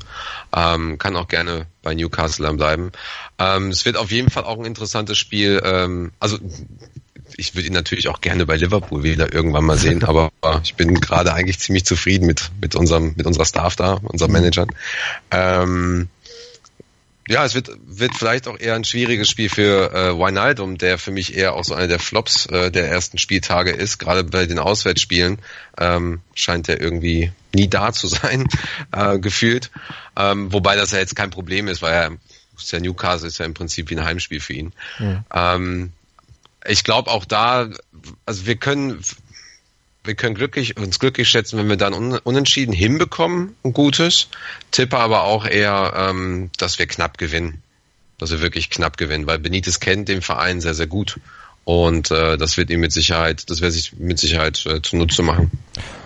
Ähm, kann auch gerne bei Newcastle bleiben. Ähm, es wird auf jeden Fall auch ein interessantes Spiel. Ähm, also ich würde ihn natürlich auch gerne bei Liverpool wieder irgendwann mal sehen, aber ich bin gerade eigentlich ziemlich zufrieden mit, mit unserem, mit unserer Staff da, unserem Managern. Ähm, ja, es wird, wird vielleicht auch eher ein schwieriges Spiel für äh, Wijnaldum, der für mich eher auch so einer der Flops äh, der ersten Spieltage ist. Gerade bei den Auswärtsspielen ähm, scheint er irgendwie nie da zu sein, äh, gefühlt. Ähm, wobei das ja jetzt kein Problem ist, weil er ist ja Newcastle ist ja im Prinzip wie ein Heimspiel für ihn. Ja. Ähm, ich glaube auch da, also wir können wir können glücklich, uns glücklich schätzen, wenn wir dann un, unentschieden hinbekommen, ein gutes. Tippe aber auch eher, ähm, dass wir knapp gewinnen. Dass wir wirklich knapp gewinnen, weil Benitez kennt den Verein sehr, sehr gut. Und äh, das wird ihm mit Sicherheit, das wird sich mit Sicherheit äh, zunutze machen.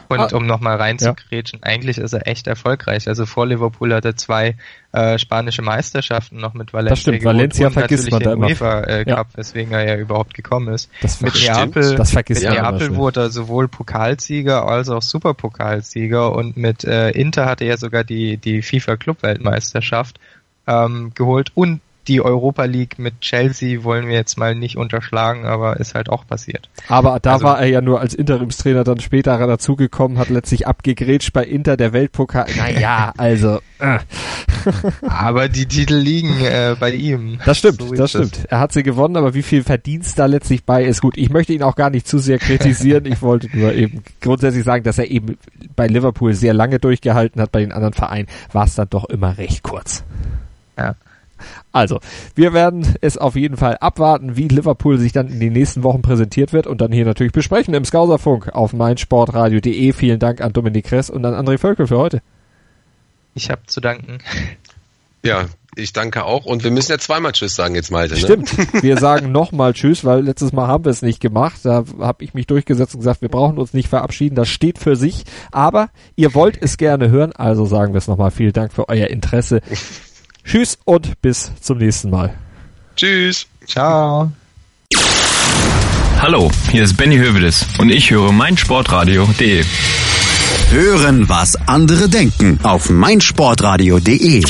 Und ah. um nochmal reinzugrätschen, ja. eigentlich ist er echt erfolgreich. Also vor Liverpool hat er zwei äh, spanische Meisterschaften noch mit Valencia. Das stimmt, Valencia vergisst man da immer. UEFA äh, Cup, ja. weswegen er ja überhaupt gekommen ist. Das mit Neapel, das vergisst mit Neapel wurde er sowohl Pokalsieger als auch Superpokalsieger und mit äh, Inter hatte er sogar die, die FIFA Club Weltmeisterschaft ähm, geholt und die Europa League mit Chelsea wollen wir jetzt mal nicht unterschlagen, aber ist halt auch passiert. Aber da also, war er ja nur als Interimstrainer dann später dazugekommen, hat letztlich abgegrätscht bei Inter der Weltpokal. Naja, also. Äh. aber die Titel liegen äh, bei ihm. Das stimmt, so das stimmt. Das. Er hat sie gewonnen, aber wie viel Verdienst da letztlich bei ist, gut. Ich möchte ihn auch gar nicht zu sehr kritisieren. ich wollte nur eben grundsätzlich sagen, dass er eben bei Liverpool sehr lange durchgehalten hat. Bei den anderen Vereinen war es dann doch immer recht kurz. Ja. Also, wir werden es auf jeden Fall abwarten, wie Liverpool sich dann in den nächsten Wochen präsentiert wird und dann hier natürlich besprechen im Skauserfunk auf meinsportradio.de. Vielen Dank an Dominik Kress und an André Völkel für heute. Ich habe zu danken. Ja, ich danke auch. Und wir müssen ja zweimal Tschüss sagen jetzt, Malte. Ne? Stimmt. Wir sagen nochmal Tschüss, weil letztes Mal haben wir es nicht gemacht. Da habe ich mich durchgesetzt und gesagt, wir brauchen uns nicht verabschieden. Das steht für sich. Aber ihr wollt es gerne hören, also sagen wir es nochmal. Vielen Dank für euer Interesse. Tschüss und bis zum nächsten Mal. Tschüss. Ciao. Hallo, hier ist Benny Hövedes und ich höre meinsportradio.de. Hören, was andere denken auf meinsportradio.de.